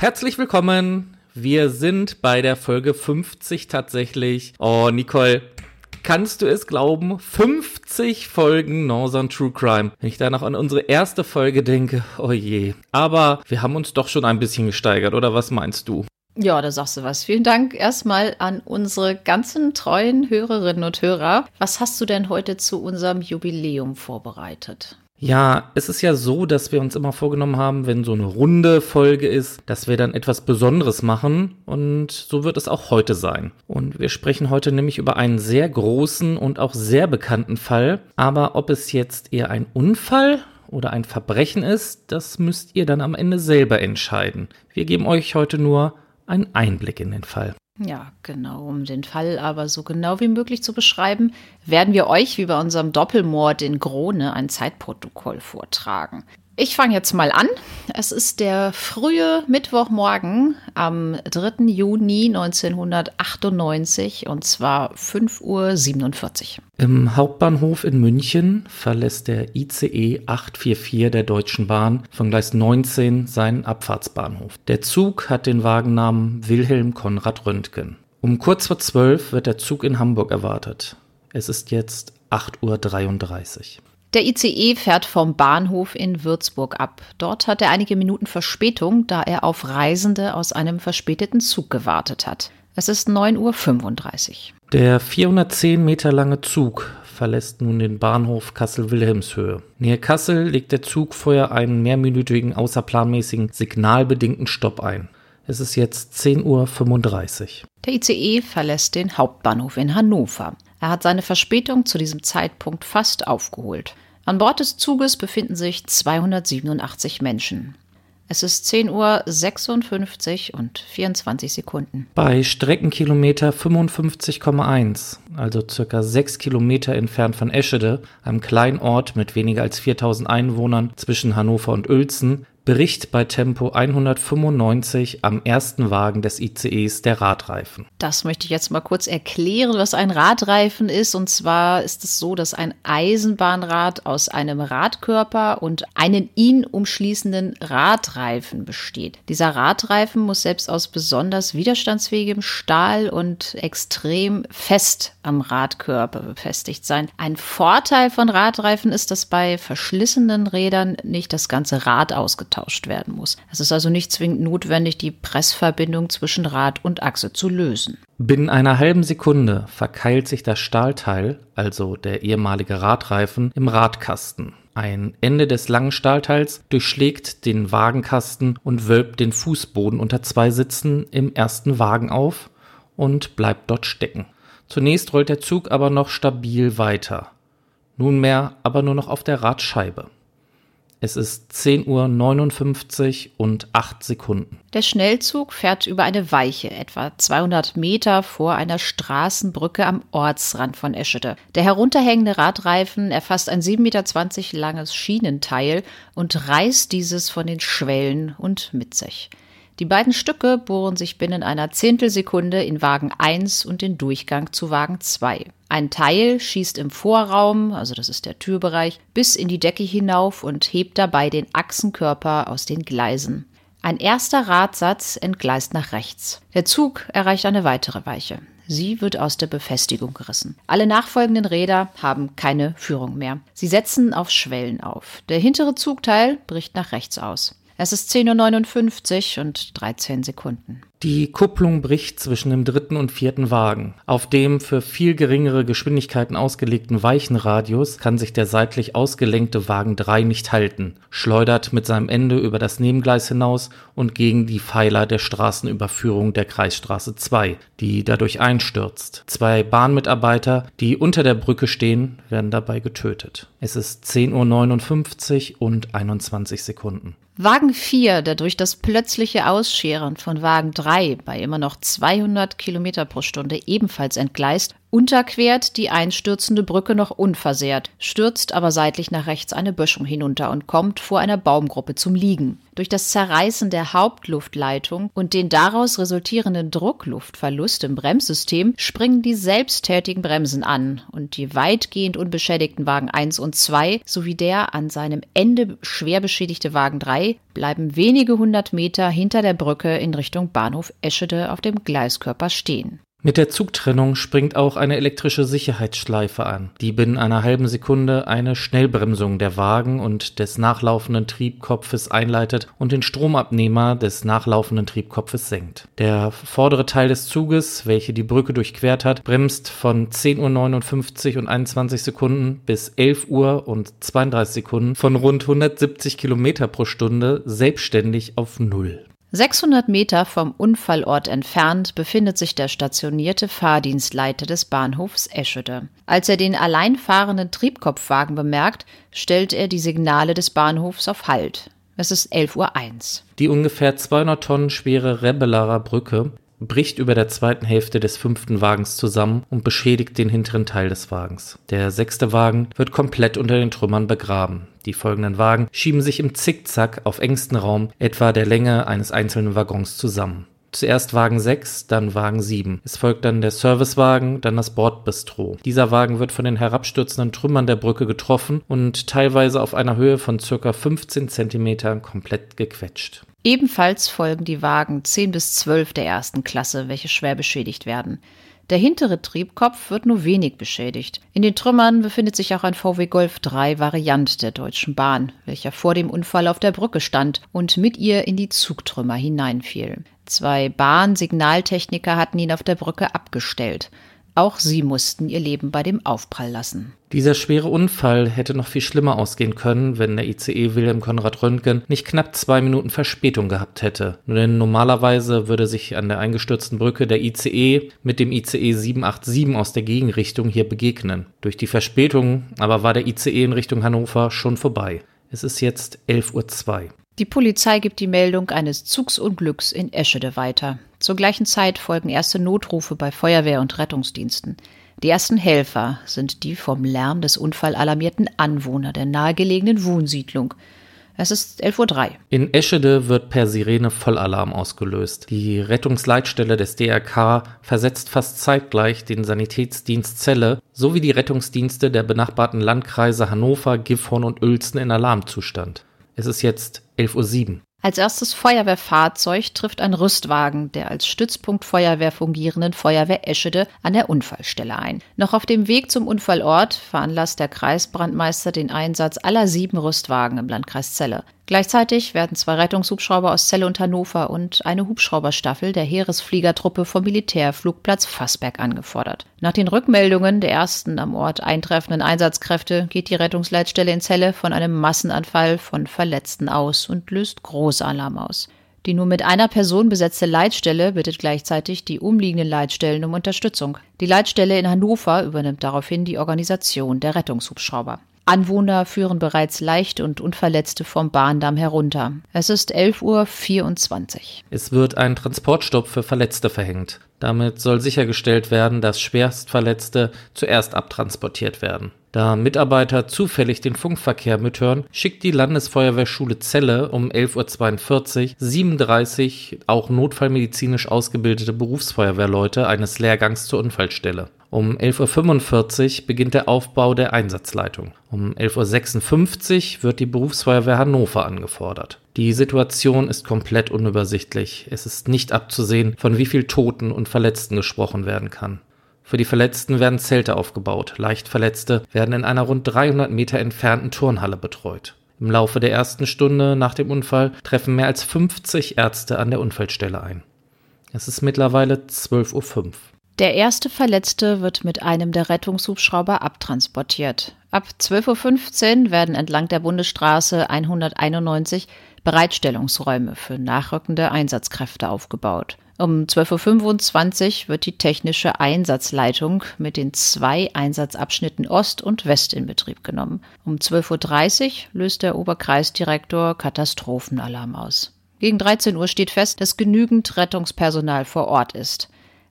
Herzlich willkommen. Wir sind bei der Folge 50 tatsächlich. Oh, Nicole, kannst du es glauben? 50 Folgen Northern True Crime. Wenn ich da noch an unsere erste Folge denke, oh je. Aber wir haben uns doch schon ein bisschen gesteigert, oder was meinst du? Ja, da sagst du was. Vielen Dank erstmal an unsere ganzen treuen Hörerinnen und Hörer. Was hast du denn heute zu unserem Jubiläum vorbereitet? Ja, es ist ja so, dass wir uns immer vorgenommen haben, wenn so eine runde Folge ist, dass wir dann etwas Besonderes machen und so wird es auch heute sein. Und wir sprechen heute nämlich über einen sehr großen und auch sehr bekannten Fall, aber ob es jetzt eher ein Unfall oder ein Verbrechen ist, das müsst ihr dann am Ende selber entscheiden. Wir geben euch heute nur einen Einblick in den Fall. Ja, genau. Um den Fall aber so genau wie möglich zu beschreiben, werden wir euch wie bei unserem Doppelmord in Krone ein Zeitprotokoll vortragen. Ich fange jetzt mal an. Es ist der frühe Mittwochmorgen am 3. Juni 1998 und zwar 5.47 Uhr. Im Hauptbahnhof in München verlässt der ICE 844 der Deutschen Bahn von Gleis 19 seinen Abfahrtsbahnhof. Der Zug hat den Wagennamen Wilhelm Konrad Röntgen. Um kurz vor 12 wird der Zug in Hamburg erwartet. Es ist jetzt 8.33 Uhr. Der ICE fährt vom Bahnhof in Würzburg ab. Dort hat er einige Minuten Verspätung, da er auf Reisende aus einem verspäteten Zug gewartet hat. Es ist 9.35 Uhr. Der 410 Meter lange Zug verlässt nun den Bahnhof Kassel-Wilhelmshöhe. Nähe Kassel legt der Zug vorher einen mehrminütigen außerplanmäßigen signalbedingten Stopp ein. Es ist jetzt 10.35 Uhr. Der ICE verlässt den Hauptbahnhof in Hannover. Er hat seine Verspätung zu diesem Zeitpunkt fast aufgeholt. An Bord des Zuges befinden sich 287 Menschen. Es ist 10.56 Uhr und 24 Sekunden. Bei Streckenkilometer 55,1, also circa 6 Kilometer entfernt von Eschede, einem kleinen Ort mit weniger als 4000 Einwohnern zwischen Hannover und Uelzen, Bericht bei Tempo 195 am ersten Wagen des ICEs der Radreifen. Das möchte ich jetzt mal kurz erklären, was ein Radreifen ist. Und zwar ist es so, dass ein Eisenbahnrad aus einem Radkörper und einen ihn umschließenden Radreifen besteht. Dieser Radreifen muss selbst aus besonders widerstandsfähigem Stahl und extrem fest am Radkörper befestigt sein. Ein Vorteil von Radreifen ist, dass bei verschlissenen Rädern nicht das ganze Rad ausgetauscht werden muss. Es ist also nicht zwingend notwendig, die Pressverbindung zwischen Rad und Achse zu lösen. Binnen einer halben Sekunde verkeilt sich das Stahlteil, also der ehemalige Radreifen, im Radkasten. Ein Ende des langen Stahlteils durchschlägt den Wagenkasten und wölbt den Fußboden unter zwei Sitzen im ersten Wagen auf und bleibt dort stecken. Zunächst rollt der Zug aber noch stabil weiter. Nunmehr aber nur noch auf der Radscheibe. Es ist 10.59 Uhr und 8 Sekunden. Der Schnellzug fährt über eine Weiche, etwa 200 Meter vor einer Straßenbrücke am Ortsrand von Eschede. Der herunterhängende Radreifen erfasst ein 7,20 Meter langes Schienenteil und reißt dieses von den Schwellen und mit sich. Die beiden Stücke bohren sich binnen einer Zehntelsekunde in Wagen 1 und den Durchgang zu Wagen 2. Ein Teil schießt im Vorraum, also das ist der Türbereich, bis in die Decke hinauf und hebt dabei den Achsenkörper aus den Gleisen. Ein erster Radsatz entgleist nach rechts. Der Zug erreicht eine weitere Weiche. Sie wird aus der Befestigung gerissen. Alle nachfolgenden Räder haben keine Führung mehr. Sie setzen auf Schwellen auf. Der hintere Zugteil bricht nach rechts aus. Es ist 10.59 Uhr und 13 Sekunden. Die Kupplung bricht zwischen dem dritten und vierten Wagen. Auf dem für viel geringere Geschwindigkeiten ausgelegten Weichenradius kann sich der seitlich ausgelenkte Wagen 3 nicht halten, schleudert mit seinem Ende über das Nebengleis hinaus und gegen die Pfeiler der Straßenüberführung der Kreisstraße 2, die dadurch einstürzt. Zwei Bahnmitarbeiter, die unter der Brücke stehen, werden dabei getötet. Es ist 10.59 Uhr und 21 Sekunden. Wagen 4, der durch das plötzliche Ausscheren von Wagen 3 bei immer noch 200 Kilometer pro Stunde ebenfalls entgleist, unterquert die einstürzende Brücke noch unversehrt, stürzt aber seitlich nach rechts eine Böschung hinunter und kommt vor einer Baumgruppe zum Liegen. Durch das Zerreißen der Hauptluftleitung und den daraus resultierenden Druckluftverlust im Bremssystem springen die selbsttätigen Bremsen an und die weitgehend unbeschädigten Wagen 1 und 2 sowie der an seinem Ende schwer beschädigte Wagen 3 bleiben wenige hundert Meter hinter der Brücke in Richtung Bahnhof Eschede auf dem Gleiskörper stehen. Mit der Zugtrennung springt auch eine elektrische Sicherheitsschleife an, die binnen einer halben Sekunde eine Schnellbremsung der Wagen und des nachlaufenden Triebkopfes einleitet und den Stromabnehmer des nachlaufenden Triebkopfes senkt. Der vordere Teil des Zuges, welche die Brücke durchquert hat, bremst von 10.59 Uhr und 21 Sekunden bis 11 Uhr und 32 Sekunden von rund 170 Kilometer pro Stunde selbstständig auf Null. 600 Meter vom Unfallort entfernt befindet sich der stationierte Fahrdienstleiter des Bahnhofs Eschede. Als er den allein fahrenden Triebkopfwagen bemerkt, stellt er die Signale des Bahnhofs auf Halt. Es ist 11.01 Uhr. Die ungefähr 200 Tonnen schwere Rebelarer Brücke bricht über der zweiten Hälfte des fünften Wagens zusammen und beschädigt den hinteren Teil des Wagens. Der sechste Wagen wird komplett unter den Trümmern begraben. Die folgenden Wagen schieben sich im Zickzack auf engstem Raum etwa der Länge eines einzelnen Waggons zusammen. Zuerst Wagen 6, dann Wagen 7. Es folgt dann der Servicewagen, dann das Bordbistro. Dieser Wagen wird von den herabstürzenden Trümmern der Brücke getroffen und teilweise auf einer Höhe von ca. 15 cm komplett gequetscht. Ebenfalls folgen die Wagen 10 bis 12 der ersten Klasse, welche schwer beschädigt werden. Der hintere Triebkopf wird nur wenig beschädigt. In den Trümmern befindet sich auch ein VW Golf 3 Variant der Deutschen Bahn, welcher vor dem Unfall auf der Brücke stand und mit ihr in die Zugtrümmer hineinfiel. Zwei Bahnsignaltechniker hatten ihn auf der Brücke abgestellt. Auch sie mussten ihr Leben bei dem Aufprall lassen. Dieser schwere Unfall hätte noch viel schlimmer ausgehen können, wenn der ICE Wilhelm Konrad Röntgen nicht knapp zwei Minuten Verspätung gehabt hätte. Denn normalerweise würde sich an der eingestürzten Brücke der ICE mit dem ICE 787 aus der Gegenrichtung hier begegnen. Durch die Verspätung aber war der ICE in Richtung Hannover schon vorbei. Es ist jetzt 11.02 Uhr. Die Polizei gibt die Meldung eines Zugsunglücks in Eschede weiter. Zur gleichen Zeit folgen erste Notrufe bei Feuerwehr und Rettungsdiensten. Die ersten Helfer sind die vom Lärm des Unfall alarmierten Anwohner der nahegelegenen Wohnsiedlung. Es ist 11.03 Uhr. In Eschede wird per Sirene Vollalarm ausgelöst. Die Rettungsleitstelle des DRK versetzt fast zeitgleich den Sanitätsdienst Celle sowie die Rettungsdienste der benachbarten Landkreise Hannover, Gifhorn und Uelzen in Alarmzustand. Es ist jetzt 11.07 Uhr. Als erstes Feuerwehrfahrzeug trifft ein Rüstwagen der als Stützpunkt Feuerwehr fungierenden Feuerwehr Eschede an der Unfallstelle ein. Noch auf dem Weg zum Unfallort veranlasst der Kreisbrandmeister den Einsatz aller sieben Rüstwagen im Landkreis Celle. Gleichzeitig werden zwei Rettungshubschrauber aus Celle und Hannover und eine Hubschrauberstaffel der Heeresfliegertruppe vom Militärflugplatz Fassberg angefordert. Nach den Rückmeldungen der ersten am Ort eintreffenden Einsatzkräfte geht die Rettungsleitstelle in Celle von einem Massenanfall von Verletzten aus und löst Großalarm aus. Die nur mit einer Person besetzte Leitstelle bittet gleichzeitig die umliegenden Leitstellen um Unterstützung. Die Leitstelle in Hannover übernimmt daraufhin die Organisation der Rettungshubschrauber. Anwohner führen bereits Leichte und Unverletzte vom Bahndamm herunter. Es ist 11.24 Uhr. Es wird ein Transportstopp für Verletzte verhängt. Damit soll sichergestellt werden, dass Schwerstverletzte zuerst abtransportiert werden. Da Mitarbeiter zufällig den Funkverkehr mithören, schickt die Landesfeuerwehrschule Celle um 11.42 Uhr 37 auch notfallmedizinisch ausgebildete Berufsfeuerwehrleute eines Lehrgangs zur Unfallstelle. Um 11.45 Uhr beginnt der Aufbau der Einsatzleitung. Um 11.56 Uhr wird die Berufsfeuerwehr Hannover angefordert. Die Situation ist komplett unübersichtlich. Es ist nicht abzusehen, von wie viel Toten und Verletzten gesprochen werden kann. Für die Verletzten werden Zelte aufgebaut. Leichtverletzte werden in einer rund 300 Meter entfernten Turnhalle betreut. Im Laufe der ersten Stunde nach dem Unfall treffen mehr als 50 Ärzte an der Unfallstelle ein. Es ist mittlerweile 12.05 Uhr. Der erste Verletzte wird mit einem der Rettungshubschrauber abtransportiert. Ab 12.15 Uhr werden entlang der Bundesstraße 191 Bereitstellungsräume für nachrückende Einsatzkräfte aufgebaut. Um 12.25 Uhr wird die technische Einsatzleitung mit den zwei Einsatzabschnitten Ost und West in Betrieb genommen. Um 12.30 Uhr löst der Oberkreisdirektor Katastrophenalarm aus. Gegen 13 Uhr steht fest, dass genügend Rettungspersonal vor Ort ist.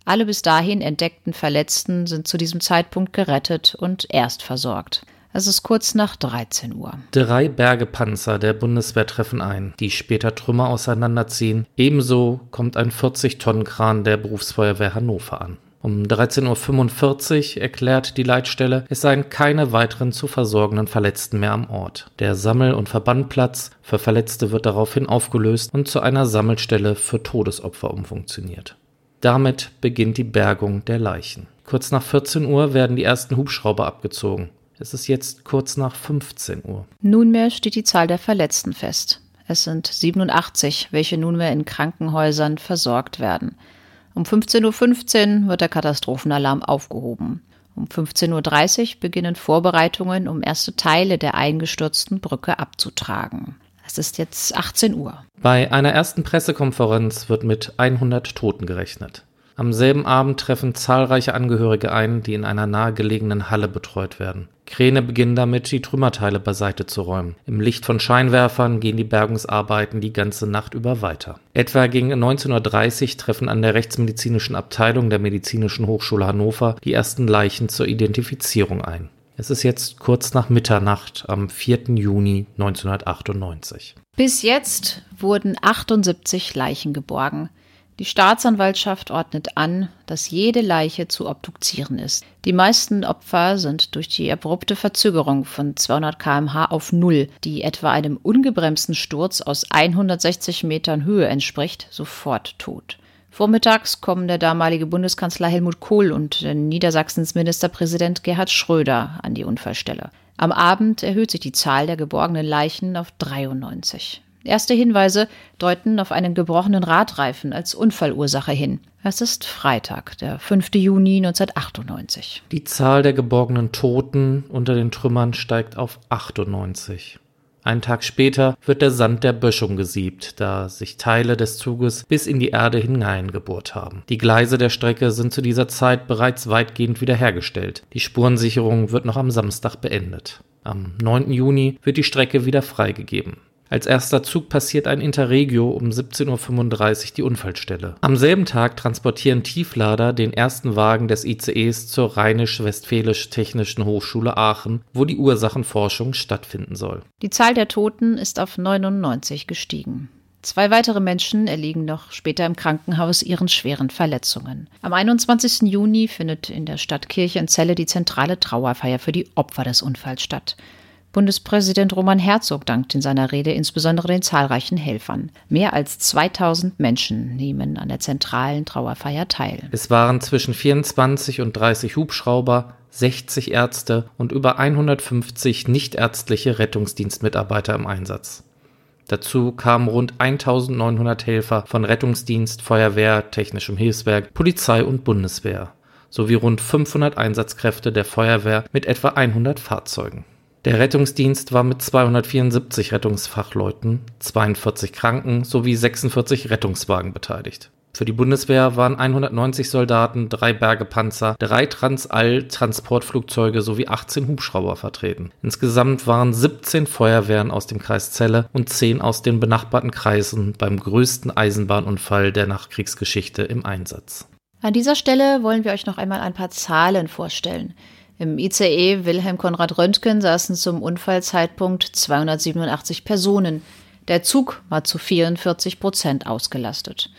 Alle bis dahin entdeckten Verletzten sind zu diesem Zeitpunkt gerettet und erst versorgt. Es ist kurz nach 13 Uhr. Drei Bergepanzer der Bundeswehr treffen ein, die später Trümmer auseinanderziehen. Ebenso kommt ein 40-Tonnen-Kran der Berufsfeuerwehr Hannover an. Um 13.45 Uhr erklärt die Leitstelle, es seien keine weiteren zu versorgenden Verletzten mehr am Ort. Der Sammel- und Verbandplatz für Verletzte wird daraufhin aufgelöst und zu einer Sammelstelle für Todesopfer umfunktioniert. Damit beginnt die Bergung der Leichen. Kurz nach 14 Uhr werden die ersten Hubschrauber abgezogen. Es ist jetzt kurz nach 15 Uhr. Nunmehr steht die Zahl der Verletzten fest. Es sind 87, welche nunmehr in Krankenhäusern versorgt werden. Um 15.15 Uhr wird der Katastrophenalarm aufgehoben. Um 15.30 Uhr beginnen Vorbereitungen, um erste Teile der eingestürzten Brücke abzutragen. Es ist jetzt 18 Uhr. Bei einer ersten Pressekonferenz wird mit 100 Toten gerechnet. Am selben Abend treffen zahlreiche Angehörige ein, die in einer nahegelegenen Halle betreut werden. Kräne beginnen damit, die Trümmerteile beiseite zu räumen. Im Licht von Scheinwerfern gehen die Bergungsarbeiten die ganze Nacht über weiter. Etwa gegen 19.30 Uhr treffen an der rechtsmedizinischen Abteilung der Medizinischen Hochschule Hannover die ersten Leichen zur Identifizierung ein. Es ist jetzt kurz nach Mitternacht am 4. Juni 1998. Bis jetzt wurden 78 Leichen geborgen. Die Staatsanwaltschaft ordnet an, dass jede Leiche zu obduzieren ist. Die meisten Opfer sind durch die abrupte Verzögerung von 200 km/h auf Null, die etwa einem ungebremsten Sturz aus 160 Metern Höhe entspricht, sofort tot. Vormittags kommen der damalige Bundeskanzler Helmut Kohl und Niedersachsens Ministerpräsident Gerhard Schröder an die Unfallstelle. Am Abend erhöht sich die Zahl der geborgenen Leichen auf 93. Erste Hinweise deuten auf einen gebrochenen Radreifen als Unfallursache hin. Es ist Freitag, der 5. Juni 1998. Die Zahl der geborgenen Toten unter den Trümmern steigt auf 98. Einen Tag später wird der Sand der Böschung gesiebt, da sich Teile des Zuges bis in die Erde hineingebohrt haben. Die Gleise der Strecke sind zu dieser Zeit bereits weitgehend wiederhergestellt. Die Spurensicherung wird noch am Samstag beendet. Am 9. Juni wird die Strecke wieder freigegeben. Als erster Zug passiert ein Interregio um 17.35 Uhr die Unfallstelle. Am selben Tag transportieren Tieflader den ersten Wagen des ICEs zur Rheinisch-Westfälisch-Technischen Hochschule Aachen, wo die Ursachenforschung stattfinden soll. Die Zahl der Toten ist auf 99 gestiegen. Zwei weitere Menschen erliegen noch später im Krankenhaus ihren schweren Verletzungen. Am 21. Juni findet in der Stadt Kirchenzelle die zentrale Trauerfeier für die Opfer des Unfalls statt. Bundespräsident Roman Herzog dankt in seiner Rede insbesondere den zahlreichen Helfern. Mehr als 2000 Menschen nehmen an der zentralen Trauerfeier teil. Es waren zwischen 24 und 30 Hubschrauber, 60 Ärzte und über 150 nichtärztliche Rettungsdienstmitarbeiter im Einsatz. Dazu kamen rund 1900 Helfer von Rettungsdienst, Feuerwehr, Technischem Hilfswerk, Polizei und Bundeswehr sowie rund 500 Einsatzkräfte der Feuerwehr mit etwa 100 Fahrzeugen. Der Rettungsdienst war mit 274 Rettungsfachleuten, 42 Kranken sowie 46 Rettungswagen beteiligt. Für die Bundeswehr waren 190 Soldaten, drei Bergepanzer, drei Transall-Transportflugzeuge sowie 18 Hubschrauber vertreten. Insgesamt waren 17 Feuerwehren aus dem Kreis Celle und 10 aus den benachbarten Kreisen beim größten Eisenbahnunfall der Nachkriegsgeschichte im Einsatz. An dieser Stelle wollen wir euch noch einmal ein paar Zahlen vorstellen. Im ICE Wilhelm Konrad Röntgen saßen zum Unfallzeitpunkt 287 Personen. Der Zug war zu 44 Prozent ausgelastet.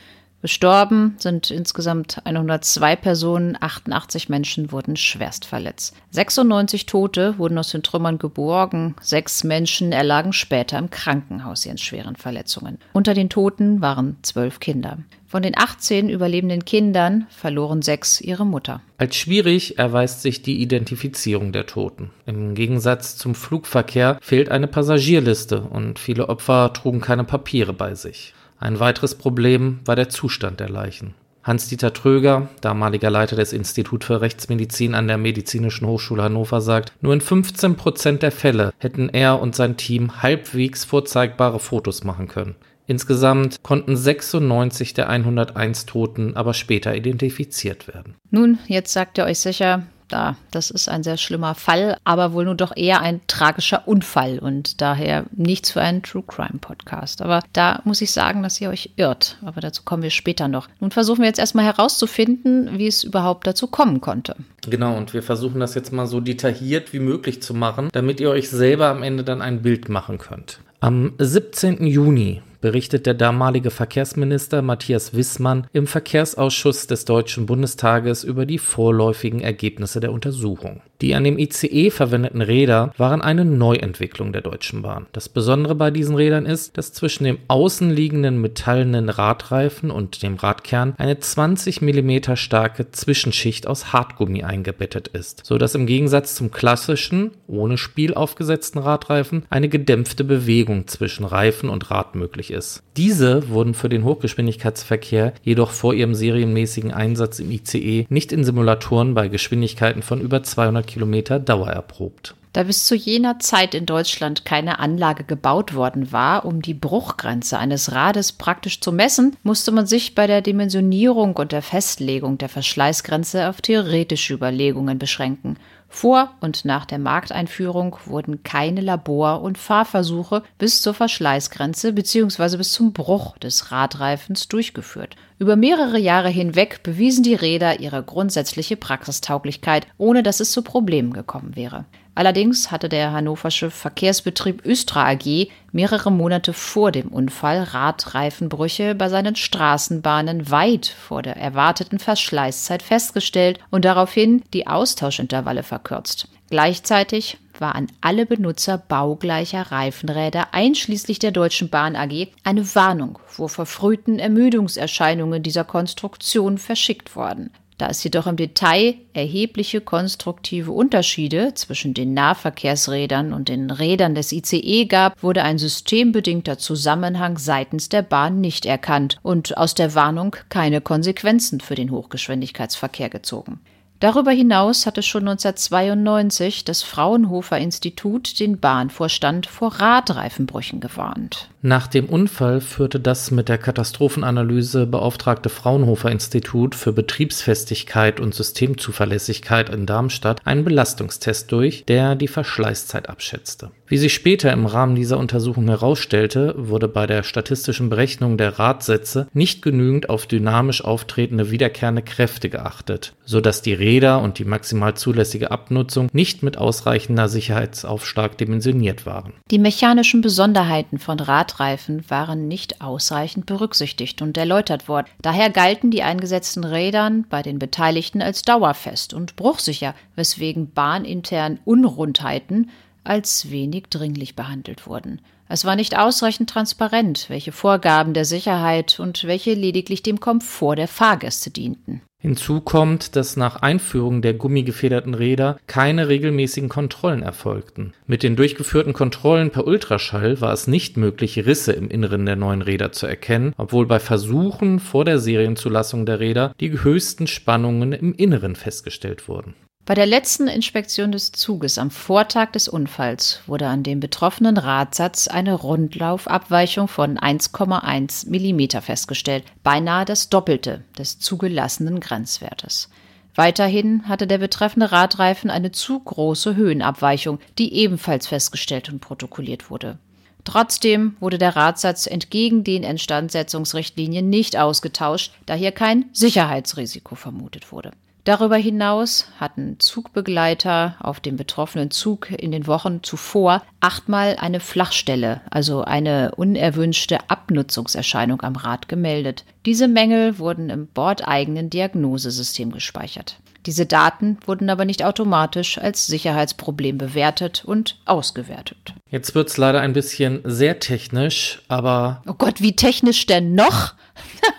Gestorben sind insgesamt 102 Personen, 88 Menschen wurden schwerst verletzt. 96 Tote wurden aus den Trümmern geborgen, sechs Menschen erlagen später im Krankenhaus ihren schweren Verletzungen. Unter den Toten waren zwölf Kinder. Von den 18 überlebenden Kindern verloren sechs ihre Mutter. Als schwierig erweist sich die Identifizierung der Toten. Im Gegensatz zum Flugverkehr fehlt eine Passagierliste und viele Opfer trugen keine Papiere bei sich. Ein weiteres Problem war der Zustand der Leichen. Hans-Dieter Tröger, damaliger Leiter des Instituts für Rechtsmedizin an der Medizinischen Hochschule Hannover, sagt, nur in 15 Prozent der Fälle hätten er und sein Team halbwegs vorzeigbare Fotos machen können. Insgesamt konnten 96 der 101 Toten aber später identifiziert werden. Nun, jetzt sagt ihr euch sicher, da, das ist ein sehr schlimmer Fall, aber wohl nur doch eher ein tragischer Unfall und daher nichts für einen True Crime Podcast. Aber da muss ich sagen, dass ihr euch irrt. Aber dazu kommen wir später noch. Nun versuchen wir jetzt erstmal herauszufinden, wie es überhaupt dazu kommen konnte. Genau, und wir versuchen das jetzt mal so detailliert wie möglich zu machen, damit ihr euch selber am Ende dann ein Bild machen könnt. Am 17. Juni berichtet der damalige Verkehrsminister Matthias Wissmann im Verkehrsausschuss des Deutschen Bundestages über die vorläufigen Ergebnisse der Untersuchung. Die an dem ICE verwendeten Räder waren eine Neuentwicklung der Deutschen Bahn. Das Besondere bei diesen Rädern ist, dass zwischen dem außenliegenden metallenen Radreifen und dem Radkern eine 20 mm starke Zwischenschicht aus Hartgummi eingebettet ist, so dass im Gegensatz zum klassischen, ohne Spiel aufgesetzten Radreifen eine gedämpfte Bewegung zwischen Reifen und Rad möglich ist. Diese wurden für den Hochgeschwindigkeitsverkehr jedoch vor ihrem serienmäßigen Einsatz im ICE nicht in Simulatoren bei Geschwindigkeiten von über 200 Kilometer Dauer erprobt. Da bis zu jener Zeit in Deutschland keine Anlage gebaut worden war, um die Bruchgrenze eines Rades praktisch zu messen, musste man sich bei der Dimensionierung und der Festlegung der Verschleißgrenze auf theoretische Überlegungen beschränken. Vor und nach der Markteinführung wurden keine Labor- und Fahrversuche bis zur Verschleißgrenze bzw. bis zum Bruch des Radreifens durchgeführt. Über mehrere Jahre hinweg bewiesen die Räder ihre grundsätzliche Praxistauglichkeit, ohne dass es zu Problemen gekommen wäre. Allerdings hatte der hannoversche Verkehrsbetrieb Östra AG mehrere Monate vor dem Unfall Radreifenbrüche bei seinen Straßenbahnen weit vor der erwarteten Verschleißzeit festgestellt und daraufhin die Austauschintervalle verkürzt. Gleichzeitig war an alle Benutzer baugleicher Reifenräder einschließlich der Deutschen Bahn AG eine Warnung vor verfrühten Ermüdungserscheinungen dieser Konstruktion verschickt worden. Da es jedoch im Detail erhebliche konstruktive Unterschiede zwischen den Nahverkehrsrädern und den Rädern des ICE gab, wurde ein systembedingter Zusammenhang seitens der Bahn nicht erkannt und aus der Warnung keine Konsequenzen für den Hochgeschwindigkeitsverkehr gezogen. Darüber hinaus hatte schon 1992 das Fraunhofer Institut den Bahnvorstand vor Radreifenbrüchen gewarnt. Nach dem Unfall führte das mit der Katastrophenanalyse beauftragte Fraunhofer Institut für Betriebsfestigkeit und Systemzuverlässigkeit in Darmstadt einen Belastungstest durch, der die Verschleißzeit abschätzte. Wie sich später im Rahmen dieser Untersuchung herausstellte, wurde bei der statistischen Berechnung der Radsätze nicht genügend auf dynamisch auftretende wiederkehrende Kräfte geachtet, sodass die Räder und die maximal zulässige Abnutzung nicht mit ausreichender Sicherheitsaufschlag dimensioniert waren. Die mechanischen Besonderheiten von Rad Radreifen waren nicht ausreichend berücksichtigt und erläutert worden. Daher galten die eingesetzten Rädern bei den Beteiligten als dauerfest und bruchsicher, weswegen bahnintern Unrundheiten als wenig dringlich behandelt wurden. Es war nicht ausreichend transparent, welche Vorgaben der Sicherheit und welche lediglich dem Komfort der Fahrgäste dienten. Hinzu kommt, dass nach Einführung der gummigefederten Räder keine regelmäßigen Kontrollen erfolgten. Mit den durchgeführten Kontrollen per Ultraschall war es nicht möglich, Risse im Inneren der neuen Räder zu erkennen, obwohl bei Versuchen vor der Serienzulassung der Räder die höchsten Spannungen im Inneren festgestellt wurden. Bei der letzten Inspektion des Zuges am Vortag des Unfalls wurde an dem betroffenen Radsatz eine Rundlaufabweichung von 1,1 mm festgestellt, beinahe das Doppelte des zugelassenen Grenzwertes. Weiterhin hatte der betreffende Radreifen eine zu große Höhenabweichung, die ebenfalls festgestellt und protokolliert wurde. Trotzdem wurde der Radsatz entgegen den Instandsetzungsrichtlinien nicht ausgetauscht, da hier kein Sicherheitsrisiko vermutet wurde. Darüber hinaus hatten Zugbegleiter auf dem betroffenen Zug in den Wochen zuvor achtmal eine Flachstelle, also eine unerwünschte Abnutzungserscheinung am Rad gemeldet. Diese Mängel wurden im bordeigenen Diagnosesystem gespeichert. Diese Daten wurden aber nicht automatisch als Sicherheitsproblem bewertet und ausgewertet. Jetzt wird es leider ein bisschen sehr technisch, aber. Oh Gott, wie technisch denn noch?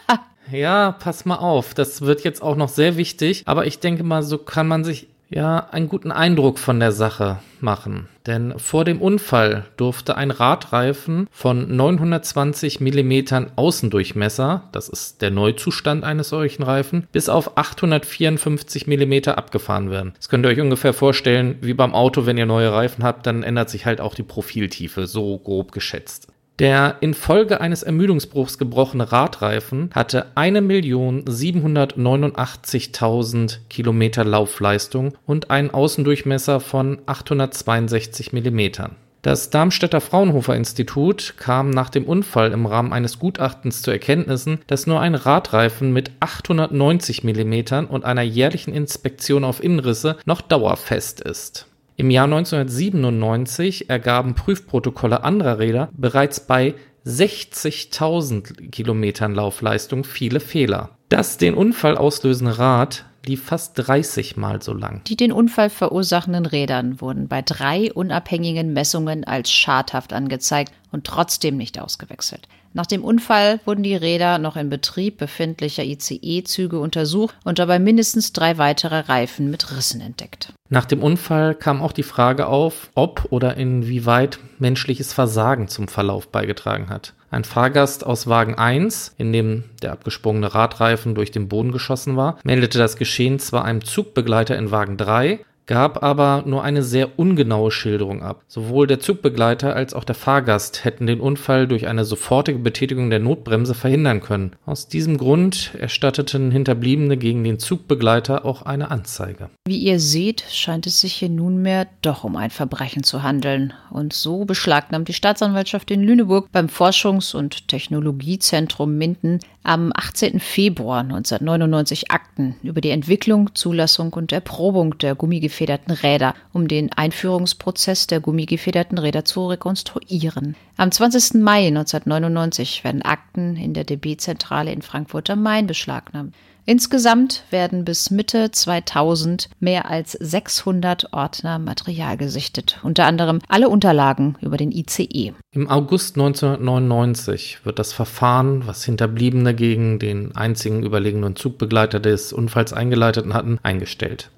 ja, pass mal auf, das wird jetzt auch noch sehr wichtig, aber ich denke mal, so kann man sich ja einen guten Eindruck von der Sache machen. Denn vor dem Unfall durfte ein Radreifen von 920 mm Außendurchmesser, das ist der Neuzustand eines solchen Reifen, bis auf 854 mm abgefahren werden. Das könnt ihr euch ungefähr vorstellen, wie beim Auto, wenn ihr neue Reifen habt, dann ändert sich halt auch die Profiltiefe, so grob geschätzt. Der infolge eines Ermüdungsbruchs gebrochene Radreifen hatte 1.789.000 Kilometer Laufleistung und einen Außendurchmesser von 862 Millimetern. Das Darmstädter Fraunhofer Institut kam nach dem Unfall im Rahmen eines Gutachtens zu Erkenntnissen, dass nur ein Radreifen mit 890 mm und einer jährlichen Inspektion auf Innenrisse noch dauerfest ist. Im Jahr 1997 ergaben Prüfprotokolle anderer Räder bereits bei 60.000 Kilometern Laufleistung viele Fehler. Das den Unfall auslösende Rad lief fast 30 Mal so lang. Die den Unfall verursachenden Rädern wurden bei drei unabhängigen Messungen als schadhaft angezeigt und trotzdem nicht ausgewechselt. Nach dem Unfall wurden die Räder noch in Betrieb befindlicher ICE-Züge untersucht und dabei mindestens drei weitere Reifen mit Rissen entdeckt. Nach dem Unfall kam auch die Frage auf, ob oder inwieweit menschliches Versagen zum Verlauf beigetragen hat. Ein Fahrgast aus Wagen 1, in dem der abgesprungene Radreifen durch den Boden geschossen war, meldete das Geschehen zwar einem Zugbegleiter in Wagen 3, gab aber nur eine sehr ungenaue Schilderung ab. Sowohl der Zugbegleiter als auch der Fahrgast hätten den Unfall durch eine sofortige Betätigung der Notbremse verhindern können. Aus diesem Grund erstatteten Hinterbliebene gegen den Zugbegleiter auch eine Anzeige. Wie ihr seht, scheint es sich hier nunmehr doch um ein Verbrechen zu handeln. Und so beschlagnahmt die Staatsanwaltschaft in Lüneburg beim Forschungs- und Technologiezentrum Minden am 18. Februar 1999 Akten über die Entwicklung, Zulassung und Erprobung der gummigefederten Räder, um den Einführungsprozess der gummigefederten Räder zu rekonstruieren. Am 20. Mai 1999 werden Akten in der DB-Zentrale in Frankfurt am Main beschlagnahmt. Insgesamt werden bis Mitte 2000 mehr als 600 Ordner Material gesichtet, unter anderem alle Unterlagen über den ICE. Im August 1999 wird das Verfahren, was Hinterbliebene gegen den einzigen überlegenen Zugbegleiter des Unfalls eingeleitet hatten, eingestellt.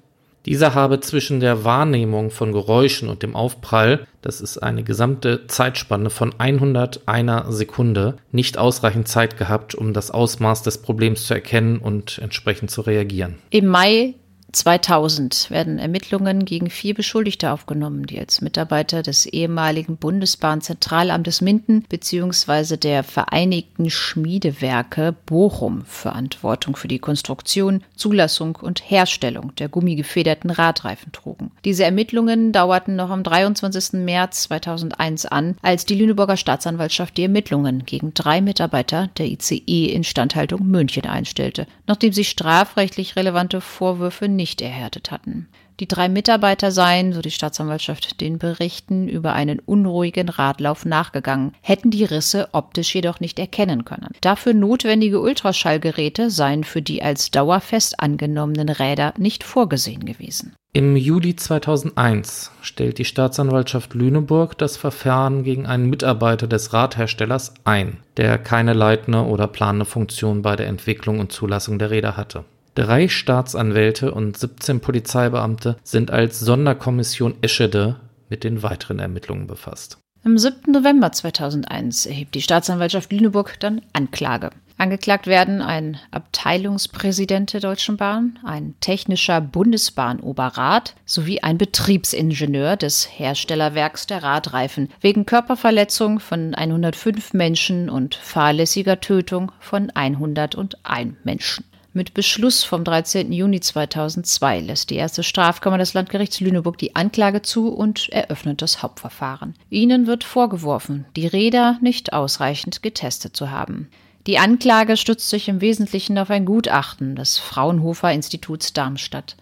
Dieser habe zwischen der Wahrnehmung von Geräuschen und dem Aufprall, das ist eine gesamte Zeitspanne von 101 Sekunde, nicht ausreichend Zeit gehabt, um das Ausmaß des Problems zu erkennen und entsprechend zu reagieren. Im Mai 2000 werden Ermittlungen gegen vier Beschuldigte aufgenommen, die als Mitarbeiter des ehemaligen Bundesbahnzentralamtes Minden bzw. der Vereinigten Schmiedewerke Bochum Verantwortung für die Konstruktion, Zulassung und Herstellung der gummigefederten Radreifen trugen. Diese Ermittlungen dauerten noch am 23. März 2001 an, als die Lüneburger Staatsanwaltschaft die Ermittlungen gegen drei Mitarbeiter der ICE Instandhaltung München einstellte, nachdem sie strafrechtlich relevante Vorwürfe nicht erhärtet hatten. Die drei Mitarbeiter seien, so die Staatsanwaltschaft, den Berichten über einen unruhigen Radlauf nachgegangen, hätten die Risse optisch jedoch nicht erkennen können. Dafür notwendige Ultraschallgeräte seien für die als dauerfest angenommenen Räder nicht vorgesehen gewesen. Im Juli 2001 stellt die Staatsanwaltschaft Lüneburg das Verfahren gegen einen Mitarbeiter des Radherstellers ein, der keine leitende oder planende Funktion bei der Entwicklung und Zulassung der Räder hatte. Drei Staatsanwälte und 17 Polizeibeamte sind als Sonderkommission Eschede mit den weiteren Ermittlungen befasst. Am 7. November 2001 erhebt die Staatsanwaltschaft Lüneburg dann Anklage. Angeklagt werden ein Abteilungspräsident der Deutschen Bahn, ein technischer Bundesbahnoberrat sowie ein Betriebsingenieur des Herstellerwerks der Radreifen wegen Körperverletzung von 105 Menschen und fahrlässiger Tötung von 101 Menschen. Mit Beschluss vom 13. Juni 2002 lässt die erste Strafkammer des Landgerichts Lüneburg die Anklage zu und eröffnet das Hauptverfahren. Ihnen wird vorgeworfen, die Räder nicht ausreichend getestet zu haben. Die Anklage stützt sich im Wesentlichen auf ein Gutachten des Fraunhofer Instituts Darmstadt.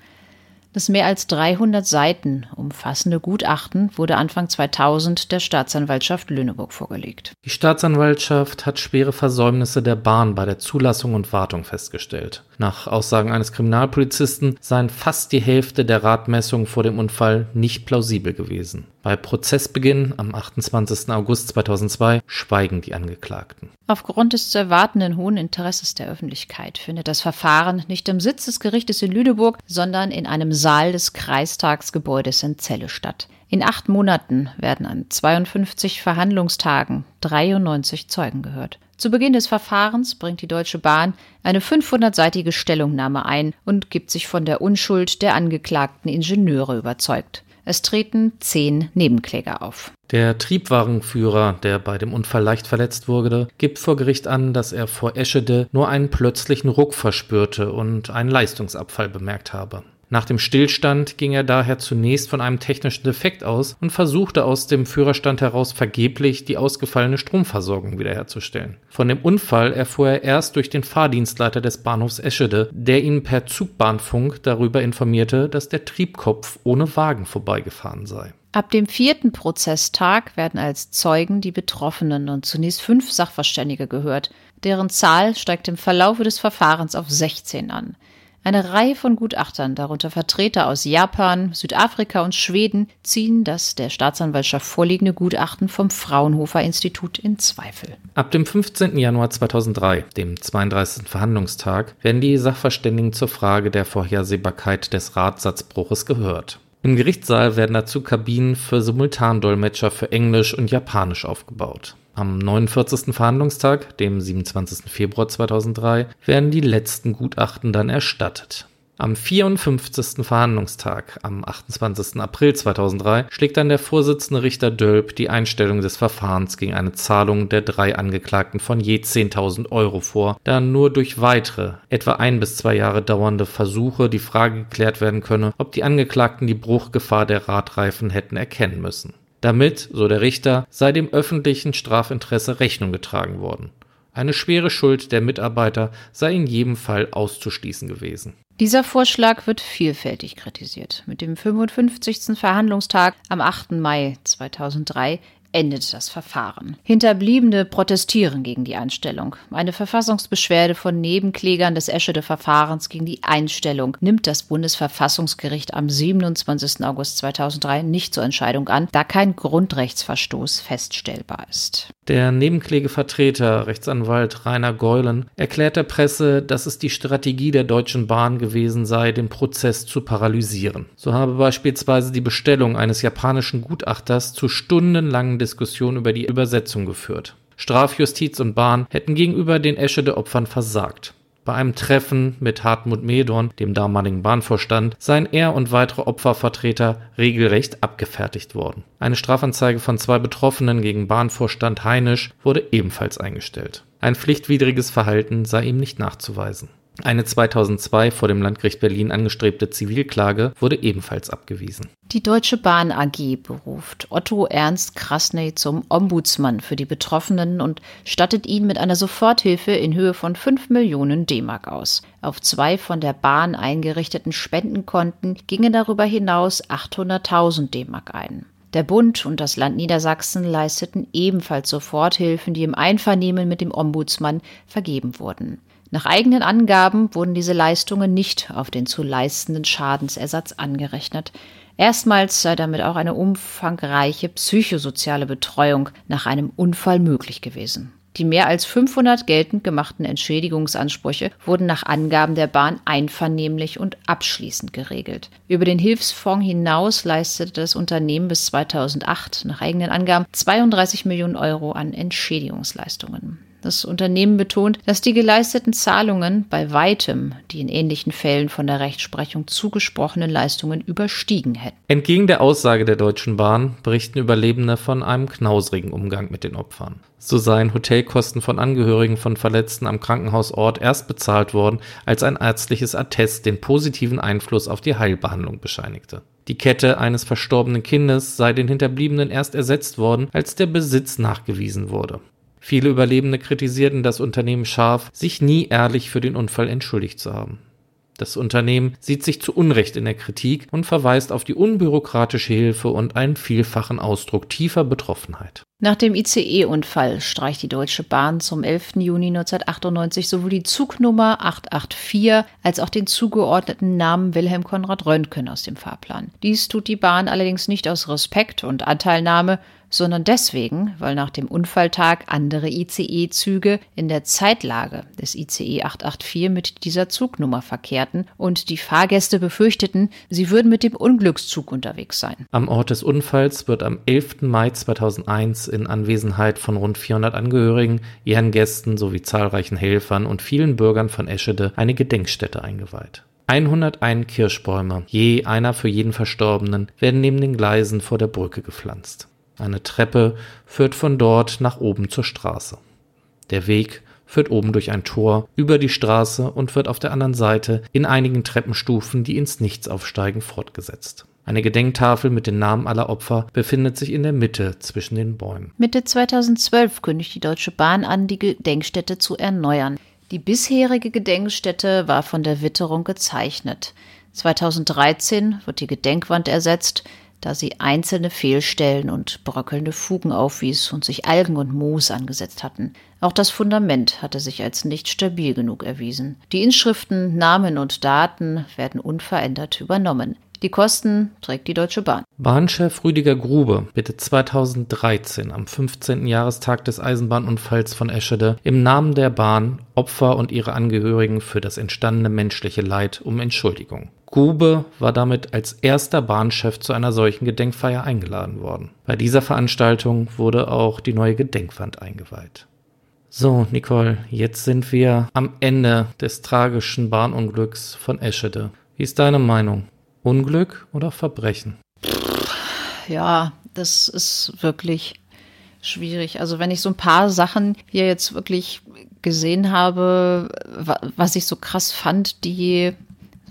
Das mehr als 300 Seiten umfassende Gutachten wurde Anfang 2000 der Staatsanwaltschaft Lüneburg vorgelegt. Die Staatsanwaltschaft hat schwere Versäumnisse der Bahn bei der Zulassung und Wartung festgestellt. Nach Aussagen eines Kriminalpolizisten seien fast die Hälfte der Radmessungen vor dem Unfall nicht plausibel gewesen. Bei Prozessbeginn am 28. August 2002 schweigen die Angeklagten. Aufgrund des zu erwartenden hohen Interesses der Öffentlichkeit findet das Verfahren nicht im Sitz des Gerichtes in Lüneburg, sondern in einem Saal des Kreistagsgebäudes in Celle statt. In acht Monaten werden an 52 Verhandlungstagen 93 Zeugen gehört. Zu Beginn des Verfahrens bringt die Deutsche Bahn eine 500-seitige Stellungnahme ein und gibt sich von der Unschuld der angeklagten Ingenieure überzeugt. Es treten zehn Nebenkläger auf. Der Triebwagenführer, der bei dem Unfall leicht verletzt wurde, gibt vor Gericht an, dass er vor Eschede nur einen plötzlichen Ruck verspürte und einen Leistungsabfall bemerkt habe. Nach dem Stillstand ging er daher zunächst von einem technischen Defekt aus und versuchte aus dem Führerstand heraus vergeblich die ausgefallene Stromversorgung wiederherzustellen. Von dem Unfall erfuhr er erst durch den Fahrdienstleiter des Bahnhofs Eschede, der ihn per Zugbahnfunk darüber informierte, dass der Triebkopf ohne Wagen vorbeigefahren sei. Ab dem vierten Prozesstag werden als Zeugen die Betroffenen und zunächst fünf Sachverständige gehört. Deren Zahl steigt im Verlaufe des Verfahrens auf 16 an. Eine Reihe von Gutachtern, darunter Vertreter aus Japan, Südafrika und Schweden, ziehen das der Staatsanwaltschaft vorliegende Gutachten vom Fraunhofer Institut in Zweifel. Ab dem 15. Januar 2003, dem 32. Verhandlungstag, werden die Sachverständigen zur Frage der Vorhersehbarkeit des Radsatzbruches gehört. Im Gerichtssaal werden dazu Kabinen für Simultandolmetscher für Englisch und Japanisch aufgebaut. Am 49. Verhandlungstag, dem 27. Februar 2003, werden die letzten Gutachten dann erstattet. Am 54. Verhandlungstag, am 28. April 2003, schlägt dann der Vorsitzende Richter Dölp die Einstellung des Verfahrens gegen eine Zahlung der drei Angeklagten von je 10.000 Euro vor, da nur durch weitere, etwa ein bis zwei Jahre dauernde Versuche die Frage geklärt werden könne, ob die Angeklagten die Bruchgefahr der Radreifen hätten erkennen müssen. Damit, so der Richter, sei dem öffentlichen Strafinteresse Rechnung getragen worden. Eine schwere Schuld der Mitarbeiter sei in jedem Fall auszuschließen gewesen. Dieser Vorschlag wird vielfältig kritisiert. Mit dem 55. Verhandlungstag am 8. Mai 2003 endet das Verfahren. Hinterbliebene protestieren gegen die Einstellung. Eine Verfassungsbeschwerde von Nebenklägern des Eschede Verfahrens gegen die Einstellung nimmt das Bundesverfassungsgericht am 27. August 2003 nicht zur Entscheidung an, da kein Grundrechtsverstoß feststellbar ist. Der Nebenklägevertreter, Rechtsanwalt Rainer Geulen, erklärt der Presse, dass es die Strategie der Deutschen Bahn gewesen sei, den Prozess zu paralysieren. So habe beispielsweise die Bestellung eines japanischen Gutachters zu stundenlangen Diskussion über die Übersetzung geführt. Strafjustiz und Bahn hätten gegenüber den Eschede-Opfern versagt. Bei einem Treffen mit Hartmut Medorn, dem damaligen Bahnvorstand, seien er und weitere Opfervertreter regelrecht abgefertigt worden. Eine Strafanzeige von zwei Betroffenen gegen Bahnvorstand Heinisch wurde ebenfalls eingestellt. Ein pflichtwidriges Verhalten sei ihm nicht nachzuweisen. Eine 2002 vor dem Landgericht Berlin angestrebte Zivilklage wurde ebenfalls abgewiesen. Die Deutsche Bahn AG beruft Otto Ernst Krasney zum Ombudsmann für die Betroffenen und stattet ihn mit einer Soforthilfe in Höhe von 5 Millionen D-Mark aus. Auf zwei von der Bahn eingerichteten Spendenkonten gingen darüber hinaus 800.000 D-Mark ein. Der Bund und das Land Niedersachsen leisteten ebenfalls Soforthilfen, die im Einvernehmen mit dem Ombudsmann vergeben wurden. Nach eigenen Angaben wurden diese Leistungen nicht auf den zu leistenden Schadensersatz angerechnet. Erstmals sei damit auch eine umfangreiche psychosoziale Betreuung nach einem Unfall möglich gewesen. Die mehr als 500 geltend gemachten Entschädigungsansprüche wurden nach Angaben der Bahn einvernehmlich und abschließend geregelt. Über den Hilfsfonds hinaus leistete das Unternehmen bis 2008 nach eigenen Angaben 32 Millionen Euro an Entschädigungsleistungen. Das Unternehmen betont, dass die geleisteten Zahlungen bei weitem die in ähnlichen Fällen von der Rechtsprechung zugesprochenen Leistungen überstiegen hätten. Entgegen der Aussage der Deutschen Bahn berichten Überlebende von einem knausrigen Umgang mit den Opfern. So seien Hotelkosten von Angehörigen von Verletzten am Krankenhausort erst bezahlt worden, als ein ärztliches Attest den positiven Einfluss auf die Heilbehandlung bescheinigte. Die Kette eines verstorbenen Kindes sei den Hinterbliebenen erst ersetzt worden, als der Besitz nachgewiesen wurde. Viele Überlebende kritisierten das Unternehmen scharf, sich nie ehrlich für den Unfall entschuldigt zu haben. Das Unternehmen sieht sich zu Unrecht in der Kritik und verweist auf die unbürokratische Hilfe und einen vielfachen Ausdruck tiefer Betroffenheit. Nach dem ICE-Unfall streicht die Deutsche Bahn zum 11. Juni 1998 sowohl die Zugnummer 884 als auch den zugeordneten Namen Wilhelm Konrad Röntgen aus dem Fahrplan. Dies tut die Bahn allerdings nicht aus Respekt und Anteilnahme, sondern deswegen, weil nach dem Unfalltag andere ICE-Züge in der Zeitlage des ICE 884 mit dieser Zugnummer verkehrten und die Fahrgäste befürchteten, sie würden mit dem Unglückszug unterwegs sein. Am Ort des Unfalls wird am 11. Mai 2001 in Anwesenheit von rund 400 Angehörigen, Ehrengästen sowie zahlreichen Helfern und vielen Bürgern von Eschede eine Gedenkstätte eingeweiht. 101 Kirschbäume, je einer für jeden Verstorbenen, werden neben den Gleisen vor der Brücke gepflanzt. Eine Treppe führt von dort nach oben zur Straße. Der Weg führt oben durch ein Tor über die Straße und wird auf der anderen Seite in einigen Treppenstufen, die ins Nichts aufsteigen, fortgesetzt. Eine Gedenktafel mit den Namen aller Opfer befindet sich in der Mitte zwischen den Bäumen. Mitte 2012 kündigt die Deutsche Bahn an, die Gedenkstätte zu erneuern. Die bisherige Gedenkstätte war von der Witterung gezeichnet. 2013 wird die Gedenkwand ersetzt, da sie einzelne Fehlstellen und bröckelnde Fugen aufwies und sich Algen und Moos angesetzt hatten. Auch das Fundament hatte sich als nicht stabil genug erwiesen. Die Inschriften, Namen und Daten werden unverändert übernommen. Die Kosten trägt die Deutsche Bahn. Bahnchef Rüdiger Grube bittet 2013 am 15. Jahrestag des Eisenbahnunfalls von Eschede im Namen der Bahn Opfer und ihre Angehörigen für das entstandene menschliche Leid um Entschuldigung. Grube war damit als erster Bahnchef zu einer solchen Gedenkfeier eingeladen worden. Bei dieser Veranstaltung wurde auch die neue Gedenkwand eingeweiht. So, Nicole, jetzt sind wir am Ende des tragischen Bahnunglücks von Eschede. Wie ist deine Meinung? Unglück oder Verbrechen? Ja, das ist wirklich schwierig. Also wenn ich so ein paar Sachen hier jetzt wirklich gesehen habe, was ich so krass fand, die